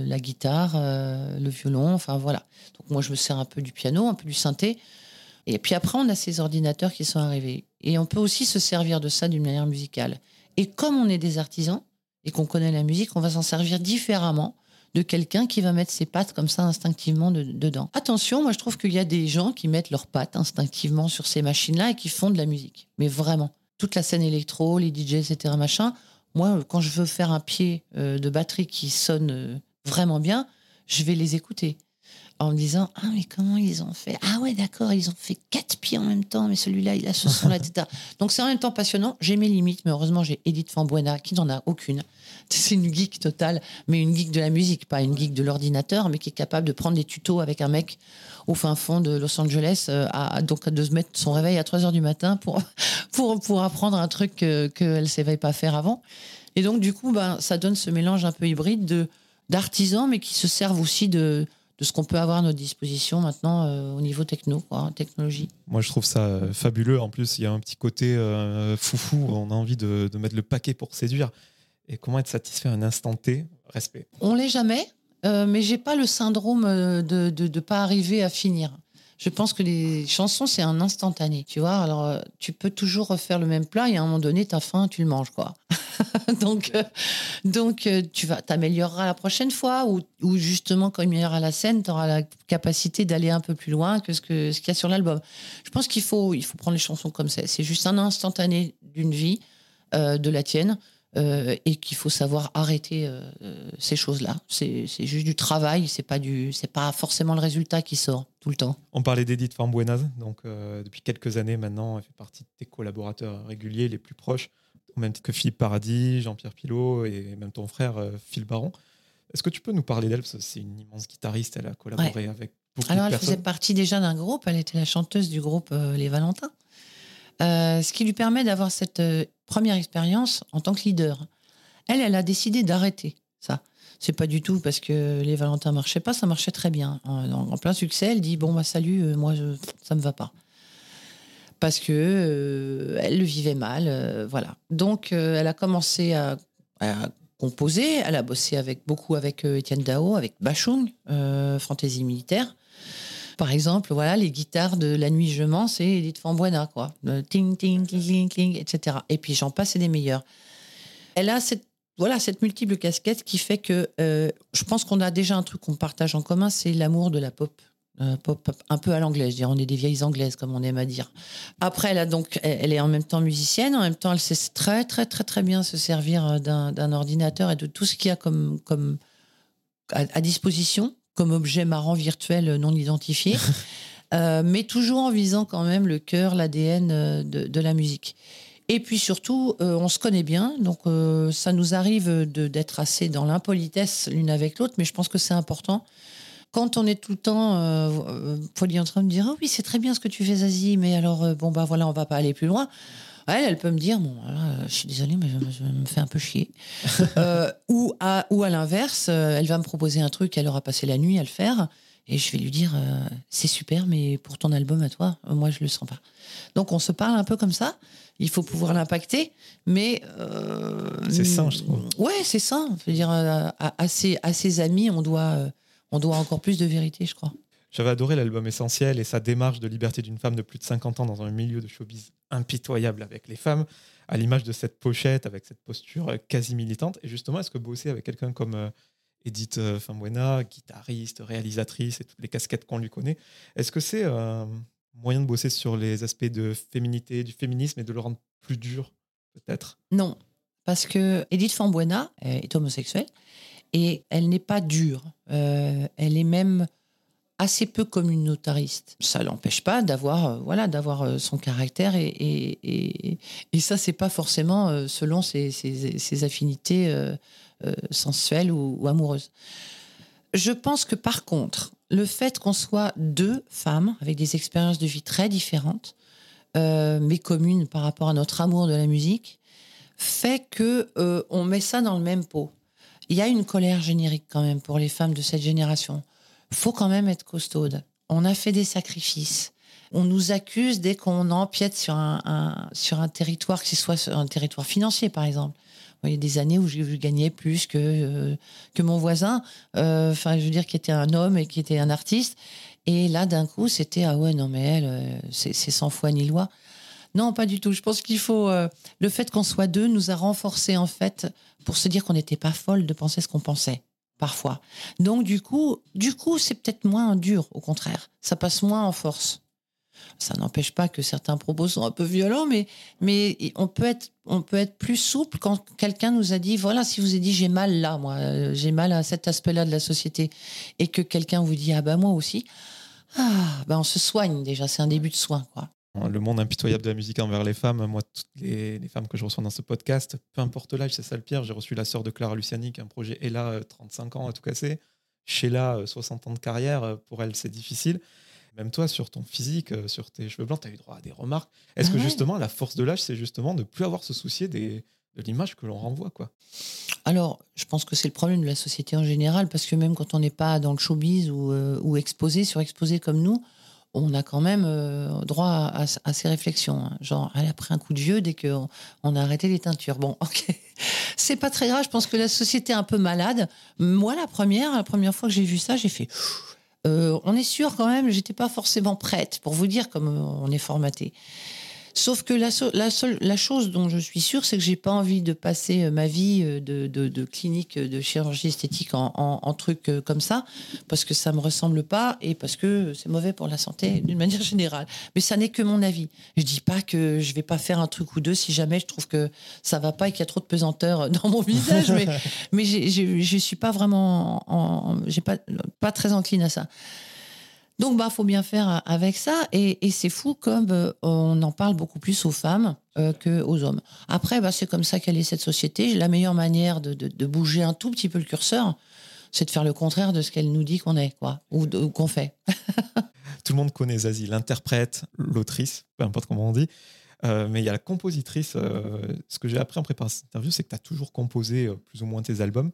S1: la guitare, le violon, enfin voilà. Donc moi je me sers un peu du piano, un peu du synthé. Et puis après, on a ces ordinateurs qui sont arrivés. Et on peut aussi se servir de ça d'une manière musicale. Et comme on est des artisans et qu'on connaît la musique, on va s'en servir différemment de quelqu'un qui va mettre ses pattes comme ça instinctivement dedans. Attention, moi je trouve qu'il y a des gens qui mettent leurs pattes instinctivement sur ces machines-là et qui font de la musique. Mais vraiment, toute la scène électro, les DJ, etc. machin. Moi, quand je veux faire un pied euh, de batterie qui sonne euh, vraiment bien, je vais les écouter en me disant ah mais comment ils ont fait? Ah ouais d'accord ils ont fait quatre pieds en même temps mais celui-là il a ce son là etc donc c'est en même temps passionnant. J'ai mes limites mais heureusement j'ai Edith Fambuena qui n'en a aucune. C'est une geek totale mais une geek de la musique pas une geek de l'ordinateur mais qui est capable de prendre des tutos avec un mec au fin fond de Los Angeles euh, à, donc de se mettre son réveil à 3 heures du matin pour pour pour apprendre un truc qu'elle ne s'éveille pas faire avant. Et donc du coup ben ça donne ce mélange un peu hybride de d'artisans mais qui se servent aussi de de ce qu'on peut avoir à notre disposition maintenant euh, au niveau techno, quoi, technologie.
S2: Moi, je trouve ça euh, fabuleux. En plus, il y a un petit côté euh, foufou. On a envie de, mettre le paquet pour séduire. Et comment être satisfait à un instant T? Respect.
S1: On l'est jamais, mais j'ai pas le syndrome de ne pas arriver à finir. Je pense que les chansons, c'est un instantané. Tu vois, alors tu peux toujours refaire le même plat et à un moment donné, tu as faim, tu le manges, quoi. donc, euh, donc euh, tu vas t'amélioreras la prochaine fois ou, ou justement, quand il y aura la scène, tu auras la capacité d'aller un peu plus loin que ce qu'il ce y a sur l'album. Je pense qu'il faut, il faut prendre les chansons comme ça. C'est juste un instantané d'une vie, euh, de la tienne. Et qu'il faut savoir arrêter ces choses-là. C'est juste du travail, c'est pas du, c'est pas forcément le résultat qui sort tout le temps.
S2: On parlait d'Edith Fambuenaz, donc depuis quelques années maintenant, elle fait partie de tes collaborateurs réguliers, les plus proches au même titre que Philippe Paradis, Jean-Pierre Pilot et même ton frère euh, Phil Baron. Est-ce que tu peux nous parler d'elle? C'est une immense guitariste, elle a collaboré avec beaucoup
S1: Alors,
S2: de
S1: elle faisait partie déjà d'un groupe, elle était la chanteuse du groupe euh, Les Valentins. Euh, ce qui lui permet d'avoir cette première expérience en tant que leader. Elle, elle a décidé d'arrêter ça. C'est pas du tout parce que les Valentins marchaient pas, ça marchait très bien. En, plein succès, elle dit bon bah salut, moi je, ça me va pas parce que euh, elle le vivait mal, euh, voilà. Donc euh, elle a commencé à, composer, elle a bossé avec beaucoup avec Étienne Dao, avec Bachung, Fantaisie militaire. Par exemple, voilà, les guitares de La Nuit Je mens, c'est Edith Fambuena, quoi. ting, ting, ting, ting, etc. Et puis j'en passe, c'est des meilleurs. Elle a cette, voilà, cette multiple casquette qui fait que je pense qu'on a déjà un truc qu'on partage en commun, c'est l'amour de la pop euh, pop, un peu à l'anglaise, on est des vieilles anglaises comme on aime à dire. Après, elle a donc, elle est en même temps musicienne, en même temps, elle sait très très très très bien se servir euh, d'un ordinateur et de tout ce qu'il y a comme comme à, disposition comme objet marrant virtuel non identifié, euh, mais toujours en visant quand même le cœur, l'ADN de, la musique. Et puis surtout, on se connaît bien, donc ça nous arrive d'être assez dans l'impolitesse l'une avec l'autre, mais je pense que c'est important quand on est tout le temps euh, euh en train de dire oh oui c'est très bien ce que tu fais Zazie mais alors euh, bon bah voilà on va pas aller plus loin elle elle peut me dire bon je suis désolée mais je, me fais un peu chier. Euh, ou à ou à l'inverse elle va me proposer un truc elle aura passé la nuit à le faire et je vais lui dire c'est super mais pour ton album à toi moi je le sens pas. Donc on se parle un peu comme ça. Il faut pouvoir l'impacter mais
S2: c'est ça je trouve.
S1: Ouais c'est ça je veux dire à, à, ses, à ses amis on doit on doit encore plus de vérité, je crois.
S2: J'avais adoré l'album Essentiel et sa démarche de liberté d'une femme de plus de 50 ans dans un milieu de showbiz impitoyable avec les femmes, à l'image de cette pochette avec cette posture euh, quasi militante. Et justement, est-ce que bosser avec quelqu'un comme euh, Edith euh, Fambuena, guitariste, réalisatrice et toutes les casquettes qu'on lui connaît, est-ce que c'est un moyen de bosser sur les aspects de féminité, du féminisme et de le rendre plus dur, peut-être?
S1: Non, parce que Edith Fambuena est homosexuelle et elle n'est pas dure. Elle est même assez peu communautariste. Ça l'empêche pas d'avoir euh, voilà d'avoir euh, son caractère et, et, et, ça c'est pas forcément selon ses, affinités sensuelles ou, amoureuses. Je pense que par contre, le fait qu'on soit deux femmes avec des expériences de vie très différentes, mais communes par rapport à notre amour de la musique, fait que on met ça dans le même pot il y a une colère générique quand même pour les femmes de cette génération. Faut quand même être costaude. On a fait des sacrifices. On nous accuse dès qu'on empiète sur un, sur un territoire, que ce soit un territoire financier par exemple. Il y a des années où je gagnais plus que, euh, que mon voisin, euh, enfin, je veux dire, qui était un homme et qui était un artiste. Et là, d'un coup, c'était ah ouais, non, mais elle, euh, c'est sans foi ni loi. Non, pas du tout. Je pense qu'il faut. le fait qu'on soit deux nous a renforcés, en fait, pour se dire qu'on n'était pas folle de penser ce qu'on pensait, parfois. Donc, du coup, du coup c'est peut-être moins dur, au contraire. Ça passe moins en force. Ça n'empêche pas que certains propos sont un peu violents, mais, mais on, peut être, on peut être plus souple quand quelqu'un nous a dit voilà, si vous avez dit j'ai mal là, moi, euh, j'ai mal à cet aspect-là de la société, et que quelqu'un vous dit ah ben moi aussi, ah, ben on se soigne déjà, c'est un début de soin. quoi.
S2: Le monde impitoyable de la musique envers les femmes, moi, toutes les, femmes que je reçois dans ce podcast, peu importe l'âge, c'est ça le pire. J'ai reçu la sœur de Clara Luciani, qui a un projet Ella, 35 ans à tout casser. Sheila, 60 ans de carrière, pour elle, c'est difficile même toi, sur ton physique, euh, sur tes cheveux blancs, tu as eu droit à des remarques. Est-ce que justement, la force de l'âge, c'est justement de ne plus avoir se soucier des, de l'image que l'on renvoie quoi?
S1: Alors, je pense que c'est le problème de la société en général, parce que même quand on n'est pas dans le showbiz ou, euh, ou exposé, surexposé comme nous, on a quand même euh, droit à, ces réflexions. Hein. Genre, elle a pris un coup de vieux dès qu'on on a arrêté les teintures. Bon, ok. C'est pas très grave. Je pense que la société est un peu malade. Moi, la première, la première fois que j'ai vu ça, j'ai fait euh, on est sûr quand même, j'étais pas forcément prête pour vous dire comme on est formaté. Sauf que la, la, seule, la chose dont je suis sûre, c'est que j'ai pas envie de passer euh, ma vie euh, de, de, clinique de chirurgie esthétique en, en, truc euh, comme ça, parce que ça me ressemble pas et parce que c'est mauvais pour la santé d'une manière générale. Mais ça n'est que mon avis. Je dis pas que je vais pas faire un truc ou deux si jamais je trouve que ça va pas et qu'il y a trop de pesanteur dans mon visage, mais, mais je suis pas vraiment, j'ai pas, pas très encline à ça. Donc, bah, faut bien faire avec ça. Et, c'est fou comme euh, on en parle beaucoup plus aux femmes euh, qu'aux hommes. Après, bah, c'est comme ça qu'elle est cette société. La meilleure manière de, bouger un tout petit peu le curseur, c'est de faire le contraire de ce qu'elle nous dit qu'on est, quoi, ou, qu'on fait.
S2: tout le monde connaît Zazie, l'interprète, l'autrice, peu importe comment on dit. Euh, mais il y a la compositrice. ce que j'ai appris en préparant cette interview, c'est que tu as toujours composé plus ou moins tes albums.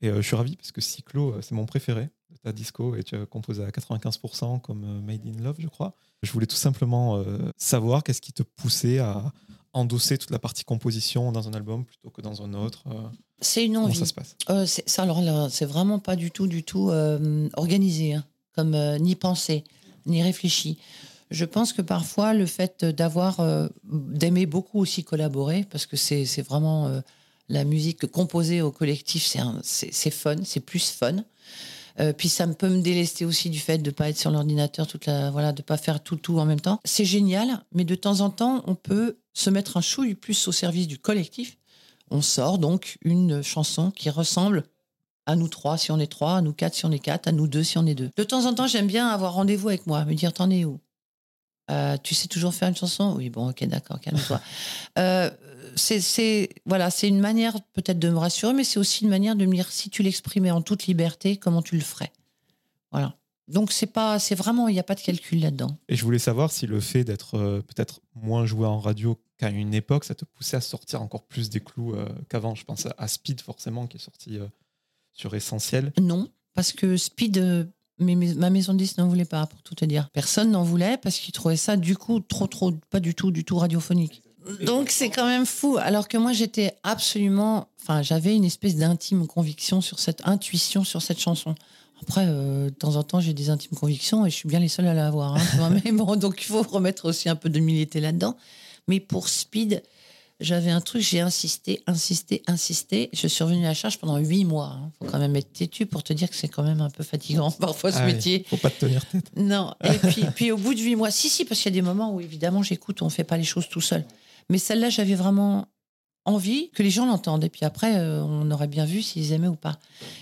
S2: Et je suis ravi parce que Cyclo, c'est mon préféré de ta disco et tu as composé à 95% comme euh, Made in Love, je crois. Je voulais tout simplement euh, savoir qu'est-ce qui te poussait à endosser toute la partie composition dans un album plutôt que dans un autre. Euh.
S1: c'est une envie.
S2: Comment ça se passe?
S1: Ça, alors là, c'est vraiment pas du tout, du tout organisé, hein, comme ni pensé, ni réfléchi. Je pense que parfois, le fait d'avoir, d'aimer beaucoup aussi collaborer, parce que c'est vraiment la musique composée au collectif, c'est fun, c'est plus fun. Euh, puis ça peut me délester aussi du fait de ne pas être sur l'ordinateur toute la, voilà, de pas faire tout tout en même temps. C'est génial, mais de temps en temps, on peut se mettre un chouille plus au service du collectif. On sort donc une chanson qui ressemble à nous trois si on est trois, à nous quatre si on est quatre, à nous deux si on est deux. De temps en temps, j'aime bien avoir rendez-vous avec moi, me dire t'en es où? Euh, Tu sais toujours faire une chanson? Oui, bon, ok, d'accord, calme-toi. euh, c'est voilà, c'est une manière peut-être de me rassurer, mais c'est aussi une manière de me dire si tu l'exprimais en toute liberté, comment tu le ferais? Voilà. Donc c'est pas, c'est vraiment, il n'y a pas de calcul là-dedans.
S2: Et je voulais savoir si le fait d'être euh, peut-être moins joué en radio qu'à une époque, ça te poussait à sortir encore plus des clous euh, qu'avant. Je pense à Speed forcément qui est sorti euh, sur Essentiel.
S1: Non, parce que Speed, mais ma maison de disques n'en voulait pas, pour tout te dire. Personne n'en voulait parce qu'ils trouvaient ça du coup trop, trop, pas du tout, du tout radiophonique. Donc c'est quand même fou. Alors que moi j'étais absolument, enfin j'avais une espèce d'intime conviction sur cette intuition sur cette chanson. Après, euh, de temps en temps, j'ai des intimes convictions et je suis bien les seuls à l'avoir. Hein, mais bon, donc il faut remettre aussi un peu de d'humilité là-dedans. Mais pour Speed, j'avais un truc, j'ai insisté, insisté, insisté. Je suis revenue à la charge pendant huit mois. Il hein. faut quand même être têtu pour te dire que c'est quand même un peu fatigant parfois ce ah métier.
S2: Faut pas te tenir tête.
S1: Non. Et puis, puis au bout de huit mois, si, si, parce qu'il y a des moments où évidemment j'écoute, on fait pas les choses tout seul. Mais celle-là, j'avais vraiment envie que les gens l'entendent. Et puis après, euh, on aurait bien vu s'ils aimaient ou pas.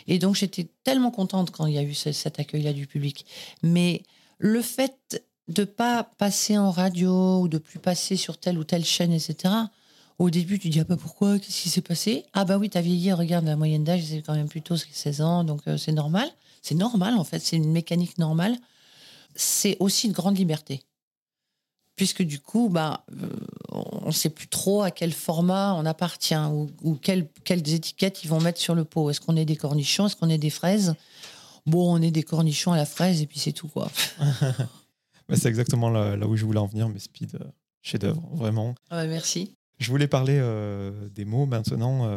S1: Et donc, j'étais tellement contente quand il y a eu cet accueil-là du public. Mais le fait de pas passer en radio ou de plus passer sur telle ou telle chaîne, etc., au début, tu dis, ah bah pourquoi? Qu'est-ce qui s'est passé? Ah bah oui, t'as vieilli, regarde, la moyenne d'âge, c'est quand même plutôt 16 ans, donc euh, c'est normal. C'est normal, en fait, c'est une mécanique normale. C'est aussi une grande liberté puisque du coup, bah, euh, on ne sait plus trop à quel format on appartient ou, quelles, étiquettes ils vont mettre sur le pot. Est-ce qu'on est des cornichons Est-ce qu'on est des fraises? Bon, on est des cornichons à la fraise et puis c'est tout quoi.
S2: c'est exactement là, où je voulais en venir, mais Speed, euh, chef-d'œuvre, vraiment.
S1: Ah bah, merci.
S2: Je voulais parler des mots maintenant.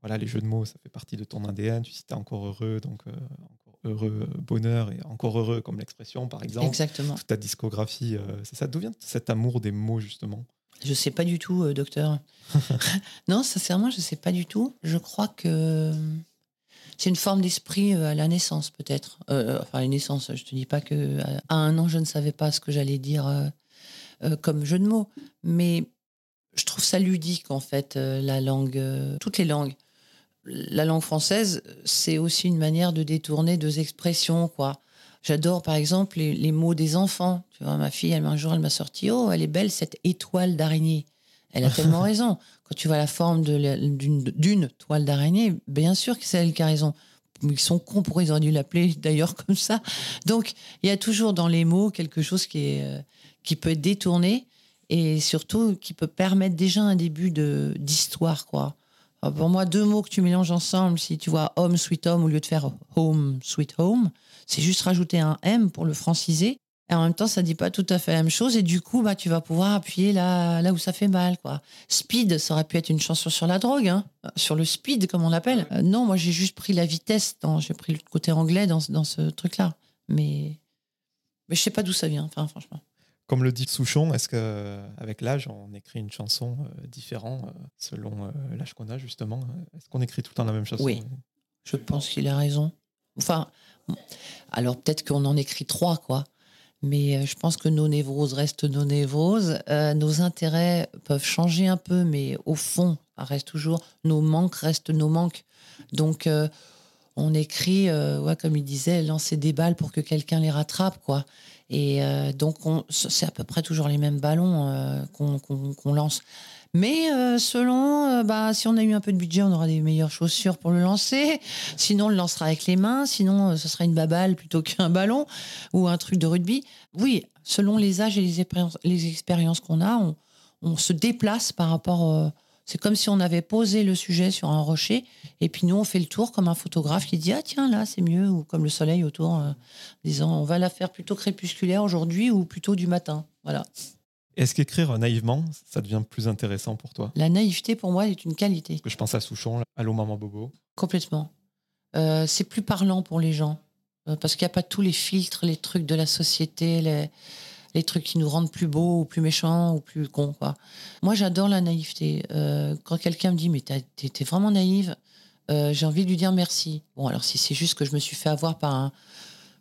S2: voilà, les jeux de mots, ça fait partie de ton ADN. Tu citais encore heureux, donc heureux, bonheur et encore heureux comme l'expression, par exemple.
S1: Exactement.
S2: Toute ta discographie, c'est ça. D'où vient cet amour des mots, justement?
S1: Je sais pas du tout, docteur. non, sincèrement, je sais pas du tout. Je crois que c'est une forme d'esprit à la naissance, peut-être. enfin, à la naissance, je te dis pas que à un an, je ne savais pas ce que j'allais dire comme jeu de mots, mais je trouve ça ludique en fait, euh, la langue, euh, toutes les langues. La langue française, c'est aussi une manière de détourner deux expressions, quoi. J'adore par exemple les, mots des enfants. Tu vois, ma fille, elle, un jour, elle m'a sorti Oh, elle est belle cette étoile d'araignée. Elle a tellement raison. Quand tu vois la forme d'une toile d'araignée, bien sûr que c'est elle qui a raison. Ils sont cons, pourquoi ils auraient dû l'appeler d'ailleurs comme ça Donc, il y a toujours dans les mots quelque chose qui, est, euh, qui peut être détourné et surtout qui peut permettre déjà un début d'histoire quoi. Pour moi, deux mots que tu mélanges ensemble, si tu vois home sweet home au lieu de faire home sweet home, c'est juste rajouter un M pour le franciser. Et en même temps, ça dit pas tout à fait la même chose. Et du coup, bah, tu vas pouvoir appuyer là, là où ça fait mal, quoi. Speed, ça aurait pu être une chanson sur la drogue, hein, sur le speed, comme on l'appelle. Euh, non, moi, j'ai juste pris la vitesse. J'ai pris le côté anglais dans, dans ce truc-là. Mais, mais je sais pas d'où ça vient, enfin, franchement.
S2: Comme le dit Souchon, est-ce qu'avec l'âge, on écrit une chanson euh, différente euh, selon euh, l'âge qu'on a, justement? Est-ce qu'on écrit tout le temps la même chanson?
S1: Oui, je pense qu'il a raison. Enfin, alors peut-être qu'on en écrit trois, quoi. Mais je pense que nos névroses restent nos névroses. nos intérêts peuvent changer un peu, mais au fond, reste toujours. Nos manques restent nos manques. Donc, on écrit, ouais, comme il disait, lancer des balles pour que quelqu'un les rattrape, quoi. Et euh, donc, c'est à peu près toujours les mêmes ballons euh, qu'on lance. Mais euh, selon, bah, si on a eu un peu de budget, on aura des meilleures chaussures pour le lancer. Sinon, on le lancera avec les mains. Sinon, ce sera une baballe plutôt qu'un ballon ou un truc de rugby. Oui, selon les âges et les expériences, qu'on a, on, on, se déplace par rapport c'est comme si on avait posé le sujet sur un rocher et puis nous on fait le tour comme un photographe qui dit ah tiens là c'est mieux ou comme le soleil autour euh, disant on va la faire plutôt crépusculaire aujourd'hui ou plutôt du matin voilà.
S2: Est-ce qu'écrire naïvement ça devient plus intéressant pour toi?
S1: La naïveté pour moi est une qualité.
S2: que je pense à Souchon, Allô maman Bobo.
S1: Complètement. Euh, c'est plus parlant pour les gens euh, parce qu'il n'y a pas tous les filtres, les trucs de la société, les les trucs qui nous rendent plus beaux ou plus méchants ou plus cons. Quoi. Moi, j'adore la naïveté. Euh, quand quelqu'un me dit, mais t'es vraiment naïve, euh, j'ai envie de lui dire merci. Bon, alors si c'est juste que je me suis fait avoir par un,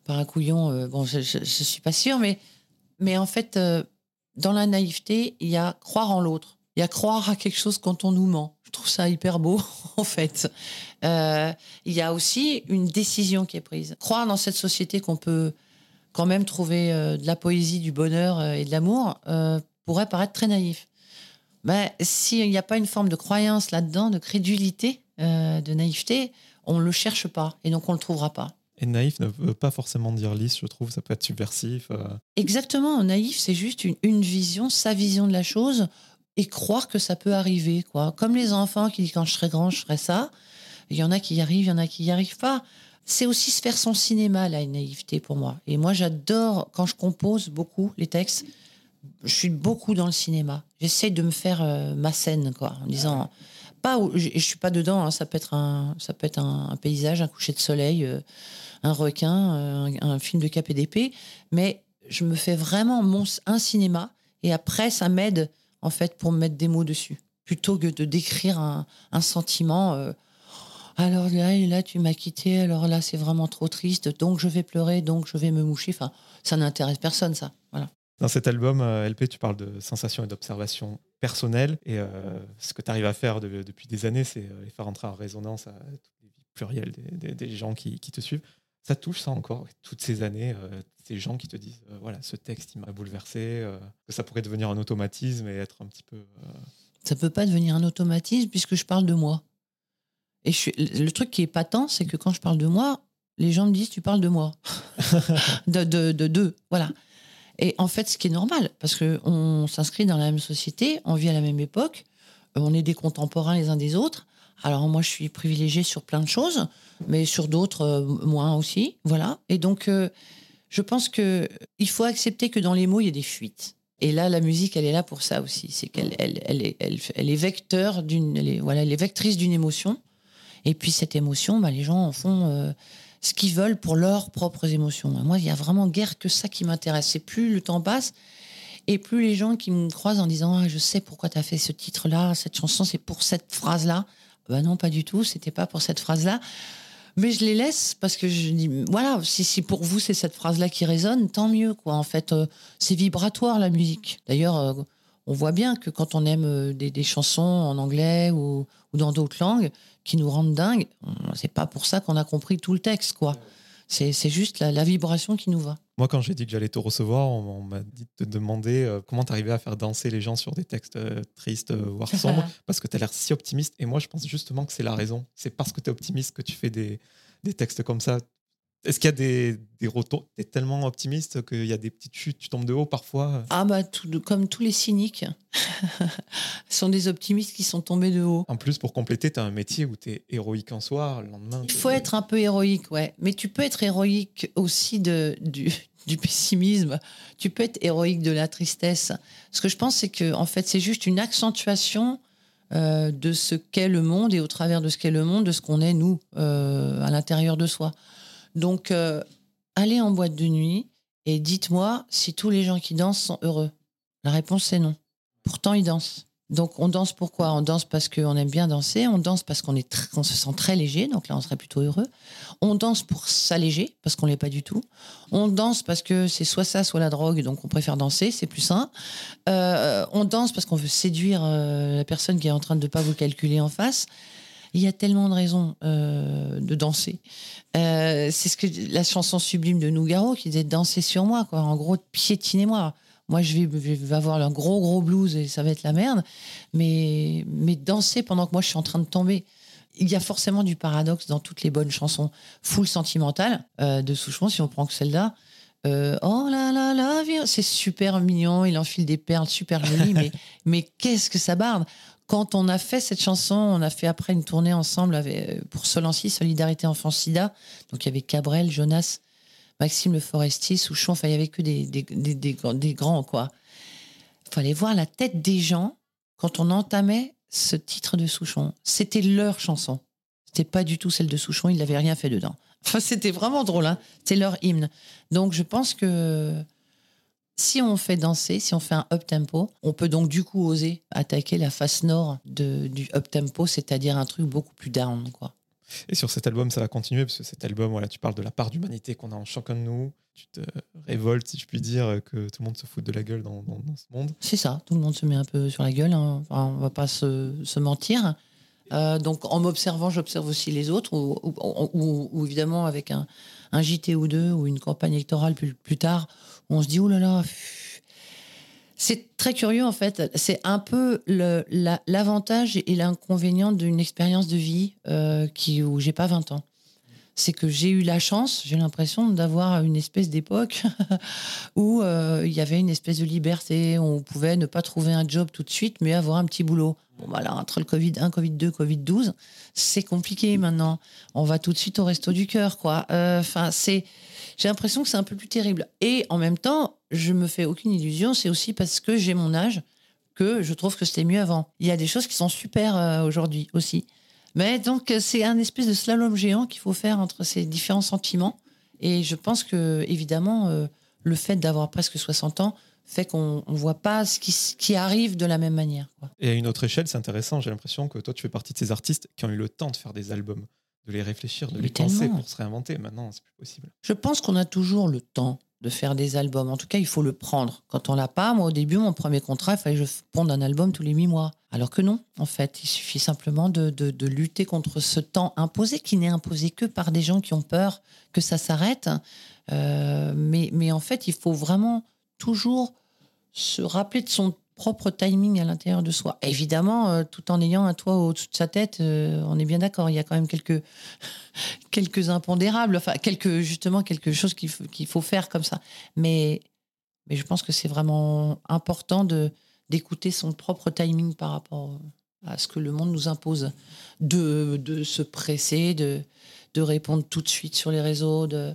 S1: par un couillon, euh, bon, je, ne suis pas sûre, mais, mais en fait, dans la naïveté, il y a croire en l'autre. Il y a croire à quelque chose quand on nous ment. Je trouve ça hyper beau, en fait. il y a aussi une décision qui est prise. Croire dans cette société qu'on peut quand même trouver euh, de la poésie, du bonheur euh, et de l'amour euh, pourrait paraître très naïf. Mais s'il n'y a pas une forme de croyance là-dedans, de crédulité, de naïveté, on ne le cherche pas et donc on ne le trouvera pas.
S2: Et naïf ne veut pas forcément dire lisse, je trouve, ça peut être subversif.
S1: Exactement, naïf, c'est juste une, une, vision, sa vision de la chose, et croire que ça peut arriver. quoi. Comme les enfants qui disent quand je serai grand, je ferai ça. Il y en a qui y arrivent, il y en a qui n'y arrivent pas c'est aussi se faire son cinéma, la naïveté pour moi. Et moi, j'adore, quand je compose beaucoup les textes, je suis beaucoup dans le cinéma. J'essaie de me faire euh, ma scène, quoi, en disant. Pas, je, je suis pas dedans, hein, ça peut être, un, ça peut être un, paysage, un coucher de soleil, euh, un requin, euh, un, film de d'épée, mais je me fais vraiment mon, un cinéma et après, ça m'aide, en fait, pour me mettre des mots dessus, plutôt que de décrire un sentiment alors là, là tu m'as quitté, alors là, c'est vraiment trop triste, donc je vais pleurer, donc je vais me moucher. Enfin, ça n'intéresse personne, ça. Voilà.
S2: Dans cet album, euh, LP, tu parles de sensations et d'observations personnelles. Et euh, ce que tu arrives à faire depuis des années, c'est euh, faire entrer en résonance à toutes les vies plurielles des, gens qui, te suivent. Ça touche ça encore, toutes ces années, ces gens qui te disent voilà, ce texte, il m'a bouleversé, que ça pourrait devenir un automatisme et être un petit peu.
S1: Ça peut pas devenir un automatisme puisque je parle de moi. Et le truc qui est patent, c'est que quand je parle de moi, les gens me disent tu parles de moi, de deux, de, de, voilà. Et en fait, ce qui est normal, parce qu'on s'inscrit dans la même société, on vit à la même époque, euh, on est des contemporains les uns des autres. Alors moi, je suis privilégiée sur plein de choses, mais sur d'autres, euh, moins aussi, voilà. Et donc, euh, je pense que il faut accepter que dans les mots, il y a des fuites. Et là, la musique, elle est là pour ça aussi. C'est qu'elle elle, elle est, elle, elle est vecteur d'une, voilà, elle est vectrice d'une émotion. Et puis cette émotion, bah, les gens en font euh, ce qu'ils veulent pour leurs propres émotions. Moi, il y a vraiment guère que ça qui m'intéresse. C'est plus le temps passe et plus les gens qui me croisent en disant ah, je sais pourquoi tu as fait ce titre-là, cette chanson, c'est pour cette phrase-là. Ben non, pas du tout. C'était pas pour cette phrase-là. Mais je les laisse parce que je dis, voilà, si, si pour vous c'est cette phrase-là qui résonne, tant mieux, quoi. En fait, euh, c'est vibratoire la musique. D'ailleurs, euh, on voit bien que quand on aime euh, des, chansons en anglais ou, ou dans d'autres langues qui nous rendent dingues, c'est pas pour ça qu'on a compris tout le texte, quoi. C'est juste la, vibration qui nous va.
S2: Moi, quand j'ai dit que j'allais te recevoir, on, m'a dit de te demander euh, comment tu arrivais à faire danser les gens sur des textes euh, tristes, euh, voire sombres, parce que tu as l'air si optimiste. Et moi, je pense justement que c'est la raison. C'est parce que tu es optimiste que tu fais des, des textes comme ça. Est-ce qu'il y a des, des retours? Tu es tellement optimiste qu'il y a des petites chutes, tu tombes de haut parfois?
S1: Ah, bah, tout, comme tous les cyniques. Ce sont des optimistes qui sont tombés de haut.
S2: En plus, pour compléter, tu as un métier où tu es héroïque en soi. Le lendemain,
S1: Il faut être un peu héroïque, ouais. Mais tu peux être héroïque aussi de, du, du pessimisme. Tu peux être héroïque de la tristesse. Ce que je pense, c'est que en fait, c'est juste une accentuation euh, de ce qu'est le monde et au travers de ce qu'est le monde, de ce qu'on est nous euh, à l'intérieur de soi. Donc, euh, allez en boîte de nuit et dites-moi si tous les gens qui dansent sont heureux. La réponse c'est non. Pourtant, ils dansent. Donc, on danse pourquoi? On danse parce qu'on aime bien danser, on danse parce qu'on est se sent très léger, donc là, on serait plutôt heureux. On danse pour s'alléger, parce qu'on l'est pas du tout. On danse parce que c'est soit ça, soit la drogue, donc on préfère danser, c'est plus sain. Euh, on danse parce qu'on veut séduire euh, la personne qui est en train de ne pas vous calculer en face. Il y a tellement de raisons euh, de danser. Euh, c'est ce que la chanson sublime de Nougaro qui disait danser sur moi, quoi. En gros, piétinez-moi. Moi, je vais, avoir un gros, gros blues et ça va être la merde. Mais, mais danser pendant que moi, je suis en train de tomber. Il y a forcément du paradoxe dans toutes les bonnes chansons full sentimentales euh, de Souchon, si on prend que celle-là. oh là là là, c'est super mignon, il enfile des perles super jolies, mais, mais qu'est-ce que ça barde? Quand on a fait cette chanson, on a fait après une tournée ensemble euh, pour Solancy, Solidarité Enfants Sida. Donc il y avait Cabrel, Jonas, Maxime Le Forestier, Souchon. Enfin, il y avait que des, des, grands, quoi. Il fallait voir la tête des gens quand on entamait ce titre de Souchon. C'était leur chanson. C'était pas du tout celle de Souchon. Il n'avait rien fait dedans. Enfin, c'était vraiment drôle. Hein C'est leur hymne. Donc, je pense que si on fait danser, si on fait un up tempo, on peut donc du coup oser attaquer la face nord de, du up tempo, c'est-à-dire un truc beaucoup plus down, quoi.
S2: Et sur cet album, ça va continuer parce que cet album, voilà, tu parles de la part d'humanité qu'on a en chacun de nous. Tu te révoltes, si je puis dire, que tout le monde se fout de la gueule dans, ce monde.
S1: C'est ça, tout le monde se met un peu sur la gueule. Hein. Enfin, on va pas se, mentir. Euh, donc, en m'observant, j'observe aussi les autres, ou, évidemment avec un, un, JT ou deux, ou une campagne électorale plus, plus tard, on se dit, oh là là, c'est très curieux en fait. C'est un peu l'avantage et l'inconvénient d'une expérience de vie euh, qui, où j'ai pas 20 ans. C'est que j'ai eu la chance, j'ai l'impression d'avoir une espèce d'époque où euh, il y avait une espèce de liberté, on pouvait ne pas trouver un job tout de suite, mais avoir un petit boulot. Bon, voilà, entre le Covid 1, Covid 2, Covid 12, c'est compliqué maintenant. On va tout de suite au resto du cœur, quoi. Euh, enfin, c'est j'ai l'impression que c'est un peu plus terrible. Et en même temps, je me fais aucune illusion, c'est aussi parce que j'ai mon âge que je trouve que c'était mieux avant. Il y a des choses qui sont super euh, aujourd'hui aussi. Mais donc, c'est un espèce de slalom géant qu'il faut faire entre ces différents sentiments. Et je pense que, évidemment, euh, le fait d'avoir presque 60 ans fait qu'on ne voit pas ce qui, arrive de la même manière.
S2: Et à une autre échelle, c'est intéressant. J'ai l'impression que toi, tu fais partie de ces artistes qui ont eu le temps de faire des albums de les réfléchir, de les penser pour se réinventer. Maintenant, c'est plus possible.
S1: Je pense qu'on a toujours le temps de faire des albums. En tout cas, il faut le prendre. Quand on l'a pas, moi au début, mon premier contrat, il fallait que je ponde un album tous les huit mois. Alors que non, en fait, il suffit simplement de, de, lutter contre ce temps imposé qui n'est imposé que par des gens qui ont peur que ça s'arrête. Euh, mais, mais en fait, il faut vraiment toujours se rappeler de son propre timing à l'intérieur de soi. Évidemment, euh, tout en ayant un toit au-dessus de sa tête, euh, on est bien d'accord. Il y a quand même quelques, quelques impondérables, enfin, quelques, justement, quelque chose qu'il faut, faire comme ça. Mais, mais je pense que c'est vraiment important de, d'écouter son propre timing par rapport à ce que le monde nous impose. De, de se presser, de, de répondre tout de suite sur les réseaux, de,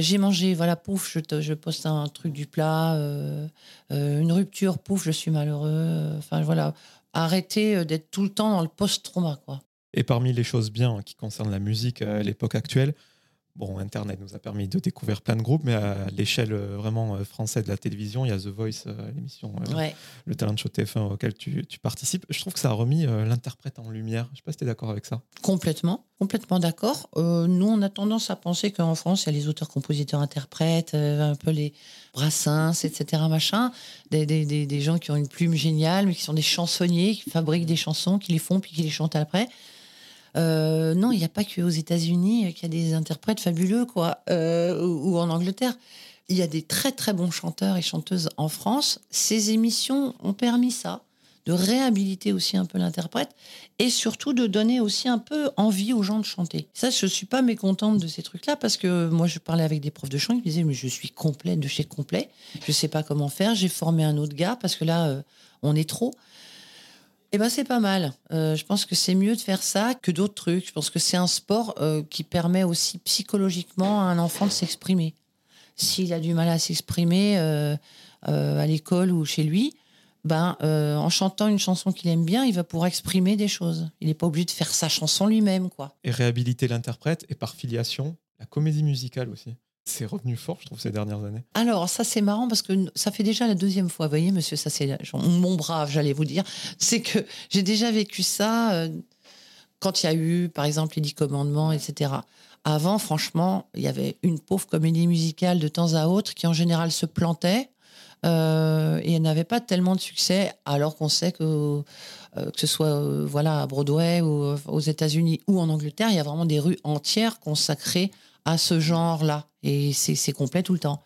S1: J'ai mangé, voilà, pouf, je, te- je poste un truc du plat, euh, euh, une rupture, pouf, je suis malheureux. Enfin, voilà. Arrêter euh, d'être tout le temps dans le post-trauma, quoi.
S2: Et parmi les choses bien qui concernent la musique à l'époque actuelle, bon, Internet nous a permis de découvrir plein de groupes, mais à l'échelle euh, vraiment euh, française de la télévision, il y a The Voice, euh, l'émission,
S1: Ouais.
S2: le talent show TF1 auquel tu, tu participes. Je trouve que ça a remis l'interprète en lumière. Je sais pas si tu es d'accord avec ça.
S1: Complètement, complètement d'accord. Euh, nous, on a tendance à penser qu'en France, il y a les auteurs, compositeurs, interprètes, un peu les Brassens, etc., machin, des, des, des, des gens qui ont une plume géniale, mais qui sont des chansonniers, qui fabriquent des chansons, qui les font, puis qui les chantent après. Euh, non, il n'y a pas qu'aux États-Unis qu'il y a des interprètes fabuleux, quoi, euh, ou, en Angleterre. Il y a des très très bons chanteurs et chanteuses en France. Ces émissions ont permis ça, de réhabiliter aussi un peu l'interprète et surtout de donner aussi un peu envie aux gens de chanter. Ça, je suis pas mécontente de ces trucs-là parce que moi, je parlais avec des profs de chant qui me disaient mais je suis complet de chez complet, je sais pas comment faire, j'ai formé un autre gars parce que là, euh, on est trop. Eh ben c'est pas mal. Euh, je pense que c'est mieux de faire ça que d'autres trucs. Je pense que c'est un sport euh, qui permet aussi psychologiquement à un enfant de s'exprimer. S'il a du mal à s'exprimer euh, à l'école ou chez lui, ben, en chantant une chanson qu'il aime bien, il va pouvoir exprimer des choses. Il n'est pas obligé de faire sa chanson lui-même, quoi.
S2: Et réhabiliter l'interprète et par filiation, la comédie musicale aussi. C'est revenu fort, je trouve, ces dernières années.
S1: Alors, ça, c'est marrant parce que ça fait déjà la deuxième fois. Vous voyez, monsieur, ça, c'est mon brave, j'allais vous dire. C'est que j'ai déjà vécu ça euh, quand il y a eu, par exemple, les Dix Commandements, etc. Avant, franchement, il y avait une pauvre comédie musicale de temps à autre qui, en général, se plantait. euh, et n'avait pas tellement de succès, alors qu'on sait que, euh, que ce soit voilà, à Broadway ou aux États-Unis ou en Angleterre, il y a vraiment des rues entières consacrées à ce genre-là. Et c'est complet tout le temps.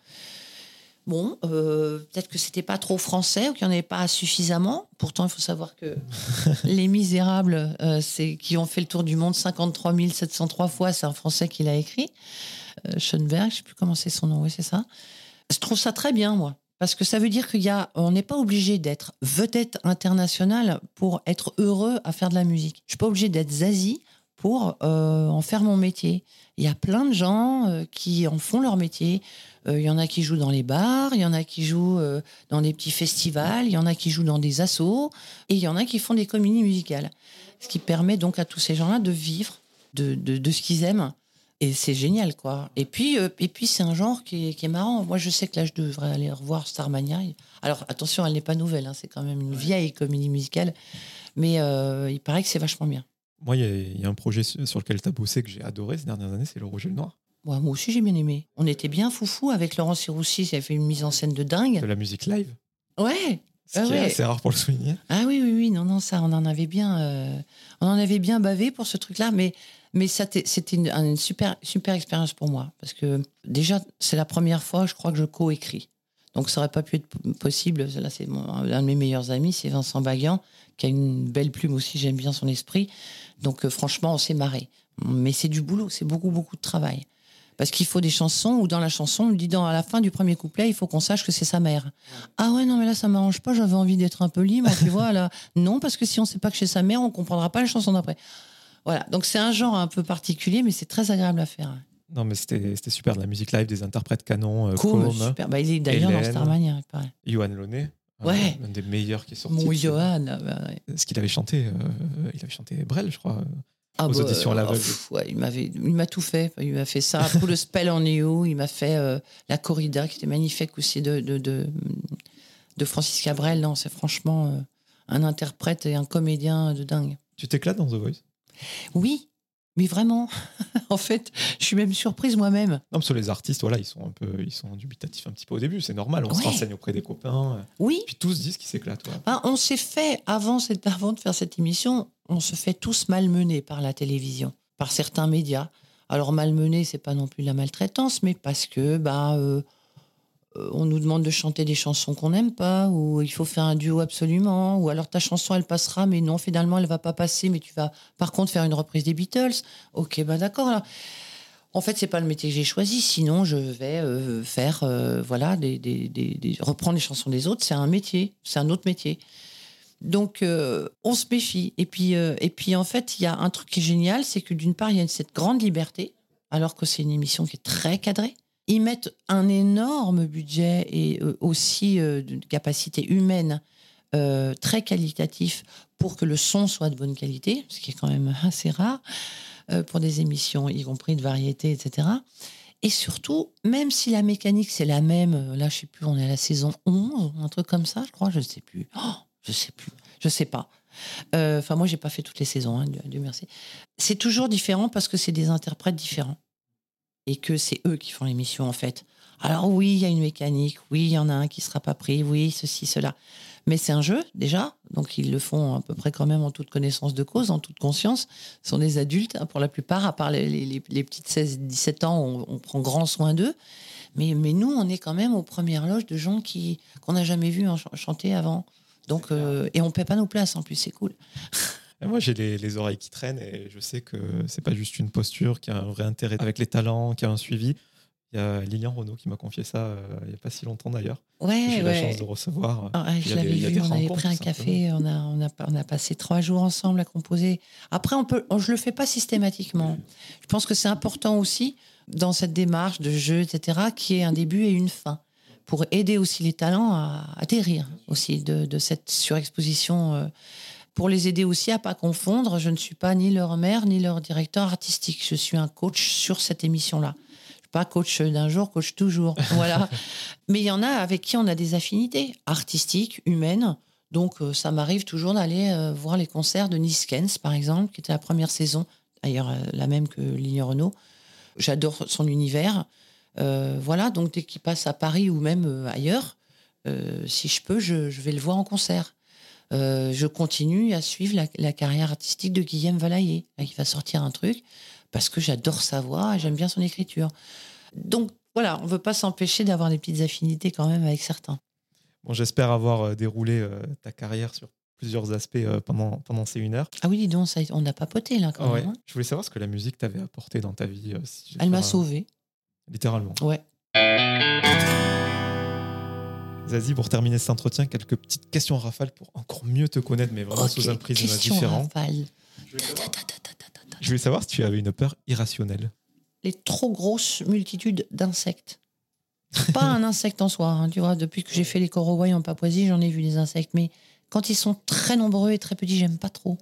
S1: Bon, euh, peut-être que c'était pas trop français ou qu'il n'y en avait pas suffisamment. Pourtant, il faut savoir que Les Misérables, euh, c'est qui ont fait le tour du monde 53 703 fois, c'est un Français qui l'a écrit. Euh, Schoenberg, je sais plus comment c'est son nom, oui, c'est ça. Je trouve ça très bien, moi. Parce que ça veut dire qu'il y a, on n'est pas obligé d'être vedette internationale pour être heureux à faire de la musique. Je suis pas obligé d'être zazie pour euh, en faire mon métier. Il y a plein de gens euh, qui en font leur métier. Euh, Il y en a qui jouent dans les bars, il y en a qui jouent euh, dans des petits festivals, il y en a qui jouent dans des assos, et il y en a qui font des comédies musicales. Ce qui permet donc à tous ces gens-là de vivre de, de, ce qu'ils aiment. Et c'est génial, quoi. Et puis, euh, et puis c'est un genre qui est, qui est marrant. Moi, je sais que là, je devrais aller revoir Starmania. Alors, attention, elle n'est pas nouvelle. hein, c'est quand même une vieille comédie musicale. Mais euh, il paraît que c'est vachement bien.
S2: Moi, il y a- y, a un projet sur lequel tu as bossé que j'ai adoré ces dernières années, c'est Le Rouge et le Noir,
S1: Ouais, moi aussi, j'ai bien aimé. On était bien foufou avec Laurent Siroussi. Il avait fait une mise en scène de dingue.
S2: de la musique live,
S1: Ouais.
S2: ce
S1: Ah
S2: qui est
S1: ouais.
S2: assez rare pour le souligner.
S1: Ah oui, oui, oui. Non, non, ça, on en avait bien, euh, on en avait bien bavé pour ce truc-là. Mais, mais ça, c'était une, une super, super expérience pour moi. Parce que déjà, c'est la première fois, je crois, que je co-écris. Donc, ça aurait pas pu être possible. Là, c'est un de mes meilleurs amis, c'est Vincent Baguian, qui a une belle plume aussi. J'aime bien son esprit. Donc, euh, franchement, on s'est marré. Mais c'est du boulot, c'est beaucoup, beaucoup de travail. Parce qu'il faut des chansons où dans la chanson, on dit dans, à la fin du premier couplet, il faut qu'on sache que c'est sa mère. Ah ouais, non, mais là, ça m'arrange pas, j'avais envie d'être un peu libre, tu vois, là. Non, parce que si on sait pas que c'est sa mère, on comprendra pas la chanson d'après. Voilà, donc c'est un genre un peu particulier, mais c'est très agréable à faire.
S2: Non, mais c'était super, de la musique live, des interprètes canons, euh,
S1: Cool,
S2: comme
S1: super. Bah, il est d'ailleurs dans. Starmania, il paraît.
S2: Johan Launay,
S1: Ouais.
S2: un des meilleurs qui est sorti.
S1: Mon Johan. ah bah ouais.
S2: Ce qu'il avait chanté, euh, il avait chanté Brel, je crois.
S1: Ah
S2: Aux auditions à l'aveugle.
S1: pff, ouais, il m'avait, il m'a tout fait. Il m'a fait ça, pour le spell on you. Il m'a fait euh, la corrida qui était magnifique aussi de de, de, de Francis Cabrel. Non, c'est franchement euh, un interprète et un comédien de dingue.
S2: Tu t'éclates dans The Voice?
S1: Oui, mais vraiment. en fait, je suis même surprise moi-même.
S2: Non, parce que les artistes, voilà, ils sont un peu, ils sont dubitatifs un petit peu au début, c'est normal. On se renseigne auprès des copains, euh,
S1: Oui.
S2: puis tous disent qu'ils s'éclatent. ouais.
S1: Ben, on s'est fait, avant, cette- avant de faire cette émission, on se fait tous malmener par la télévision, par certains médias. Alors malmener, c'est pas non plus de la maltraitance, mais parce que ben, euh, euh, on nous demande de chanter des chansons qu'on n'aime pas, ou il faut faire un duo absolument, ou alors ta chanson elle passera, mais non, finalement elle va pas passer, mais tu vas par contre faire une reprise des Beatles. Ok, ben d'accord. En fait, c'est pas le métier que j'ai choisi. Sinon, je vais euh, faire, euh, voilà, des, des- des- reprendre les chansons des autres. C'est un métier, c'est un autre métier. Donc, euh, on se méfie. Et puis, euh, et puis, en fait, il y a un truc qui est génial, c'est que d'une part, il y a cette grande liberté, alors que c'est une émission qui est très cadrée. Ils mettent un énorme budget et euh, aussi euh, de capacité humaine euh, très qualitatif pour que le son soit de bonne qualité, ce qui est quand même assez rare pour des émissions, y compris de variété, etc. Et surtout, même si la mécanique c'est la même, là je sais plus, on est à la saison 11, un truc comme ça, je crois, je sais plus. Oh, je sais plus, je sais pas. Enfin, moi, j'ai pas fait toutes les saisons, hein, Dieu, merci. C'est toujours différent parce que c'est des interprètes différents et que c'est eux qui font l'émission en fait. Alors oui, il y a une mécanique, oui, il y en a un qui sera pas pris, oui, ceci, cela. Mais c'est un jeu déjà, donc ils le font à peu près quand même en toute connaissance de cause, en toute conscience. Ce sont des adultes hein, pour la plupart, à part les, les, petites 16-17 ans, on, on, prend grand soin d'eux. Mais, mais nous, on est quand même aux premières loges de gens qui qu'on n'a jamais vu chanter avant. Donc, euh, et on paie pas nos places en plus, c'est cool.
S2: moi, j'ai les, oreilles qui traînent et je sais que c'est pas juste une posture, qui a un vrai intérêt avec les talents, qui a un suivi. Il y a Lilian Renault qui m'a confié ça euh, il n'y a pas si longtemps d'ailleurs.
S1: Ouais,
S2: j'ai eu
S1: la
S2: chance de recevoir.
S1: Ah, je l'avais vu, on avait pris un café, on a, on, a, on a passé trois jours ensemble à composer. Après, on peut, je ne le fais pas systématiquement. Je pense que c'est important aussi dans cette démarche de jeu, etc., qui est un début et une fin pour aider aussi les talents à atterrir aussi de, de cette surexposition. Euh, pour les aider aussi à pas confondre. Je ne suis pas ni leur mère ni leur directeur artistique. Je suis un coach sur cette émission-là. Je suis pas coach d'un jour, coach toujours. Voilà. Mais il y en a avec qui on a des affinités artistiques, humaines. Donc euh, ça m'arrive toujours d'aller euh, voir les concerts de Niskens, par exemple, qui était la première saison, d'ailleurs euh, la même que Ligne Renault. J'adore son univers. voilà, donc dès qu'il passe à Paris ou même ailleurs, si je peux, je, je vais le voir en concert. Euh, je continue à suivre la, carrière artistique de Guillaume Valaillé, qui va sortir un truc, parce que j'adore sa voix et j'aime bien son écriture. Donc voilà, on ne veut pas s'empêcher d'avoir des petites affinités quand même avec certains.
S2: Bon, J'espère avoir euh, déroulé euh, ta carrière sur plusieurs aspects pendant, pendant ces une heure.
S1: Ah oui, dis donc, ça, on n'a papoté là quand même. Hein.
S2: Je voulais savoir ce que la musique t'avait apporté dans ta vie.
S1: Elle m'a sauvé.
S2: Littéralement.
S1: Ouais.
S2: Zazie, pour terminer cet entretien, quelques petites questions rafales pour encore mieux te connaître, mais vraiment sous un prisme différent. Je voulais savoir si tu avais une peur irrationnelle.
S1: Les trop grosses multitudes d'insectes. Pas un insecte en soi, hein, tu vois. Depuis que j'ai fait les corowai en Papouasie, j'en ai vu des insectes, mais quand ils sont très nombreux et très petits, j'aime pas trop.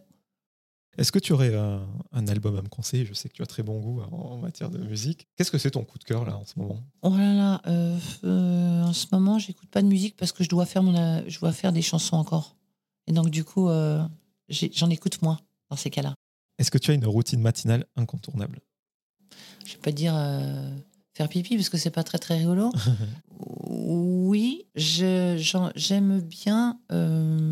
S2: Est-ce que tu aurais un, album à me conseiller? Je sais que tu as très bon goût en, matière de musique. Qu'est-ce que c'est ton coup de cœur là en ce moment?
S1: Oh là là, euh, euh, en ce moment, j'écoute pas de musique parce que je dois faire mon, je dois faire des chansons encore. Et donc du coup, euh, j'en écoute moins dans ces cas-là.
S2: Est-ce que tu as une routine matinale incontournable?
S1: Je vais pas dire faire pipi parce que c'est pas très très rigolo. oui, j'aime bien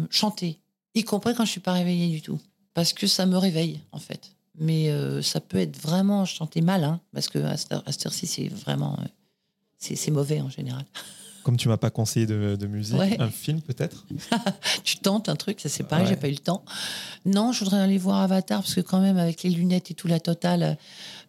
S1: chanter, y compris quand je suis pas réveillée du tout parce que ça me réveille, en fait. Mais euh, ça peut être vraiment chanter mal, hein, parce que à cette heure-ci, c'est vraiment. Euh, c'est mauvais en général.
S2: Comme tu m'as pas conseillé de, musique, un film peut-être?
S1: Tu tentes un truc, ça c'est pareil, j'ai pas eu le temps. Non, je voudrais aller voir Avatar, parce que quand même, avec les lunettes et tout, la totale.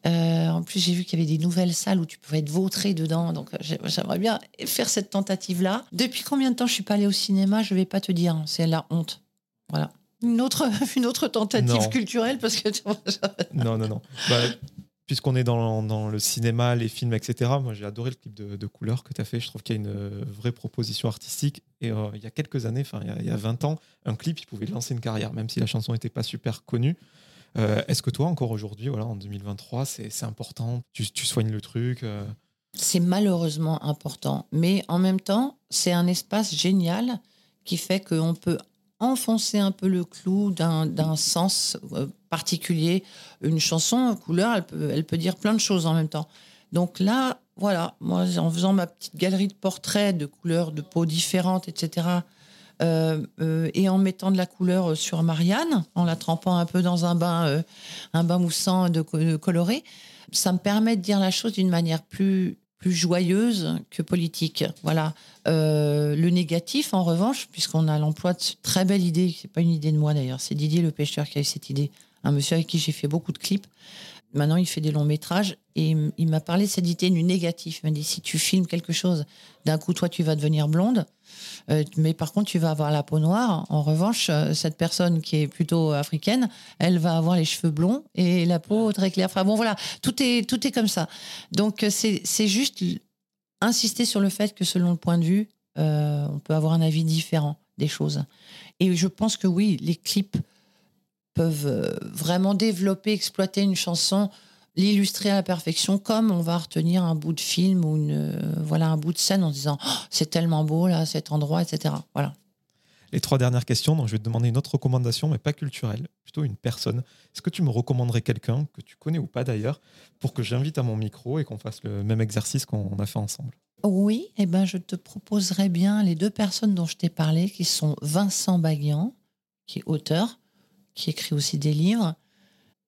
S1: Euh, en plus, j'ai vu qu'il y avait des nouvelles salles où tu pouvais être vautré dedans. Donc, j'aimerais bien faire cette tentative-là. Depuis combien de temps je suis pas allée au cinéma Je vais pas te dire. Hein, c'est la honte. Voilà une autre, une autre tentative culturelle parce que
S2: non non non. Bah, puisqu'on est dans, dans, le cinéma les films etc moi j'ai adoré le clip de, de couleur que tu as fait. Je trouve qu'il y a une euh, vraie proposition artistique. Et euh, il y a quelques années enfin il, y a 20 ans un clip il pouvait lancer une carrière même si la chanson n'était pas super connue. Euh, est-ce que toi encore aujourd'hui voilà en 2023 c'est important? Tu, tu, soignes le truc
S1: c'est malheureusement important. Mais en même temps c'est un espace génial qui fait qu'on peut enfoncer un peu le clou d'un sens euh, particulier. Une chanson, couleur, elle peut, elle peut dire plein de choses en même temps. Donc là, voilà, moi, en faisant ma petite galerie de portraits de couleurs de peau différentes, etc., euh, euh, et en mettant de la couleur sur Marianne, en la trempant un peu dans un bain, un bain moussant de, de, coloré, ça me permet de dire la chose d'une manière plus plus joyeuse que politique. Voilà. Euh, le négatif, en revanche, puisqu'on a l'emploi de cette très belle idée, c'est pas une idée de moi d'ailleurs, c'est Didier le pêcheur qui a eu cette idée, un monsieur avec qui j'ai fait beaucoup de clips. Maintenant, il fait des longs métrages et il m'a parlé de cette idée du négatif. Il m'a dit si tu filmes quelque chose, d'un coup, toi, tu vas devenir blonde, mais par contre, tu vas avoir la peau noire. En revanche, euh, cette personne qui est plutôt africaine, elle va avoir les cheveux blonds et la peau très claire. Enfin bon, voilà, tout est, tout est comme ça. Donc, c'est juste insister sur le fait que selon le point de vue, euh, on peut avoir un avis différent des choses. Et je pense que oui, les clips peuvent euh, vraiment développer, exploiter une chanson, l'illustrer à la perfection, comme on va retenir un bout de film ou une, euh, voilà, un bout de scène en disant oh, c'est tellement beau là, cet endroit, etc. Voilà.
S2: Les trois dernières questions, donc je vais te demander une autre recommandation, mais pas culturelle, plutôt une personne. Est-ce que tu me recommanderais quelqu'un que tu connais ou pas d'ailleurs, pour que j'invite à mon micro et qu'on fasse le même exercice qu'on a fait ensemble?
S1: Oui, et eh ben je te proposerais bien les deux personnes dont je t'ai parlé, qui sont Vincent Baguian, qui est auteur, qui écrit aussi des livres.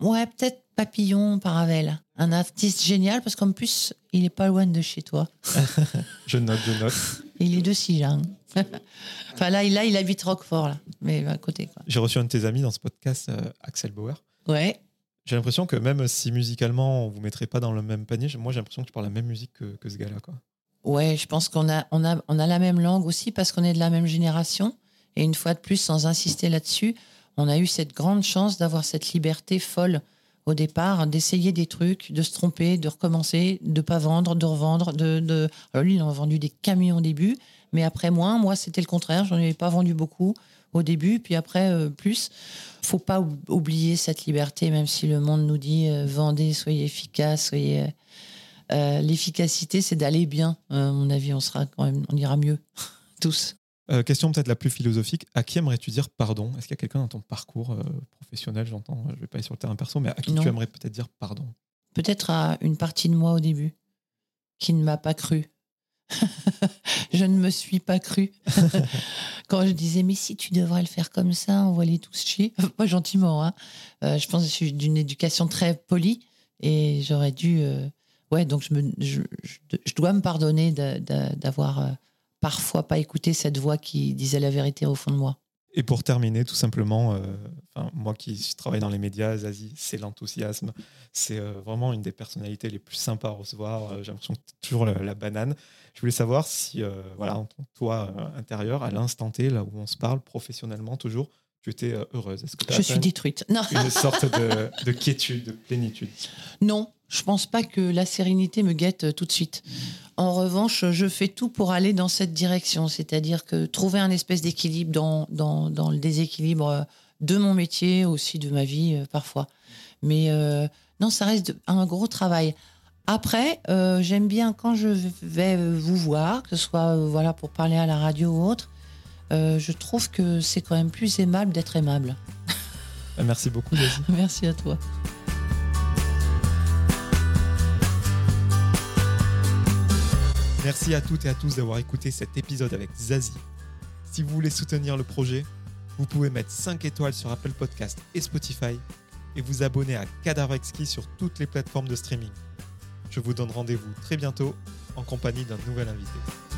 S1: Ouais, peut-être Papillon Paravel, un artiste génial parce qu'en plus, il est pas loin de chez toi.
S2: je note, je note.
S1: Il est de Sijan. enfin là, il habite Roquefort, là, mais à côté.
S2: J'ai reçu un de tes amis dans ce podcast, euh, Axel Bauer.
S1: Ouais.
S2: J'ai l'impression que même si musicalement on vous mettrait pas dans le même panier, moi j'ai l'impression que tu parles la même musique que, que ce gars-là. Quoi.
S1: Ouais, je pense qu'on a, on a, on a la même langue aussi parce qu'on est de la même génération. Et une fois de plus, sans insister là-dessus, on a eu cette grande chance d'avoir cette liberté folle au départ, d'essayer des trucs, de se tromper, de recommencer, de pas vendre, de revendre. De. Alors lui, il en a vendu des camions au début, mais après moins. Moi, c'était le contraire. J'en avais pas vendu beaucoup au début, puis après euh, plus. Faut pas oublier cette liberté, même si le monde nous dit euh, vendez, soyez efficace, soyez. Euh, l'efficacité, c'est d'aller bien. à mon avis, on sera quand même, on ira mieux tous.
S2: Euh, question peut-être la plus philosophique. À qui aimerais-tu dire pardon? Est-ce qu'il y a quelqu'un dans ton parcours euh, professionnel, j'entends, je ne vais pas aller sur le terrain perso, mais à qui tu aimerais peut-être dire pardon?
S1: Peut-être à une partie de moi au début qui ne m'a pas cru. je ne me suis pas cru. Quand je disais, mais si tu devrais le faire comme ça, on va les tous chier. pas gentiment. Hein. Euh, je pense que je suis d'une éducation très polie et j'aurais dû. ouais, donc je, me, je, dois me pardonner d'avoir parfois pas écouter cette voix qui disait la vérité au fond de moi.
S2: Et pour terminer, tout simplement, euh, moi qui travaille dans les médias, Zazie, c'est l'enthousiasme. C'est euh, vraiment une des personnalités les plus sympas à recevoir. Euh, j'ai l'impression que toujours la, banane. Je voulais savoir si, voilà, toi intérieur, à l'instant T, là où on se parle, professionnellement toujours, tu étais heureuse.
S1: Est-ce que Je suis détruite. Non.
S2: Une sorte de, de quiétude, de plénitude?
S1: Non, je pense pas que la sérénité me guette euh, tout de suite. En revanche, je fais tout pour aller dans cette direction, c'est-à-dire que trouver un espèce d'équilibre dans, dans, le déséquilibre euh, de mon métier, aussi de ma vie euh, parfois. Mais non, ça reste un gros travail. Après, j'aime bien quand je vais vous voir, que ce soit voilà pour parler à la radio ou autre, je trouve que c'est quand même plus aimable d'être aimable.
S2: Merci beaucoup,
S1: Merci à toi.
S2: Merci à toutes et à tous d'avoir écouté cet épisode avec Zazie. Si vous voulez soutenir le projet, vous pouvez mettre 5 étoiles sur Apple Podcast et Spotify et vous abonner à Cadavre Exquis sur toutes les plateformes de streaming. Je vous donne rendez-vous très bientôt en compagnie d'un nouvel invité.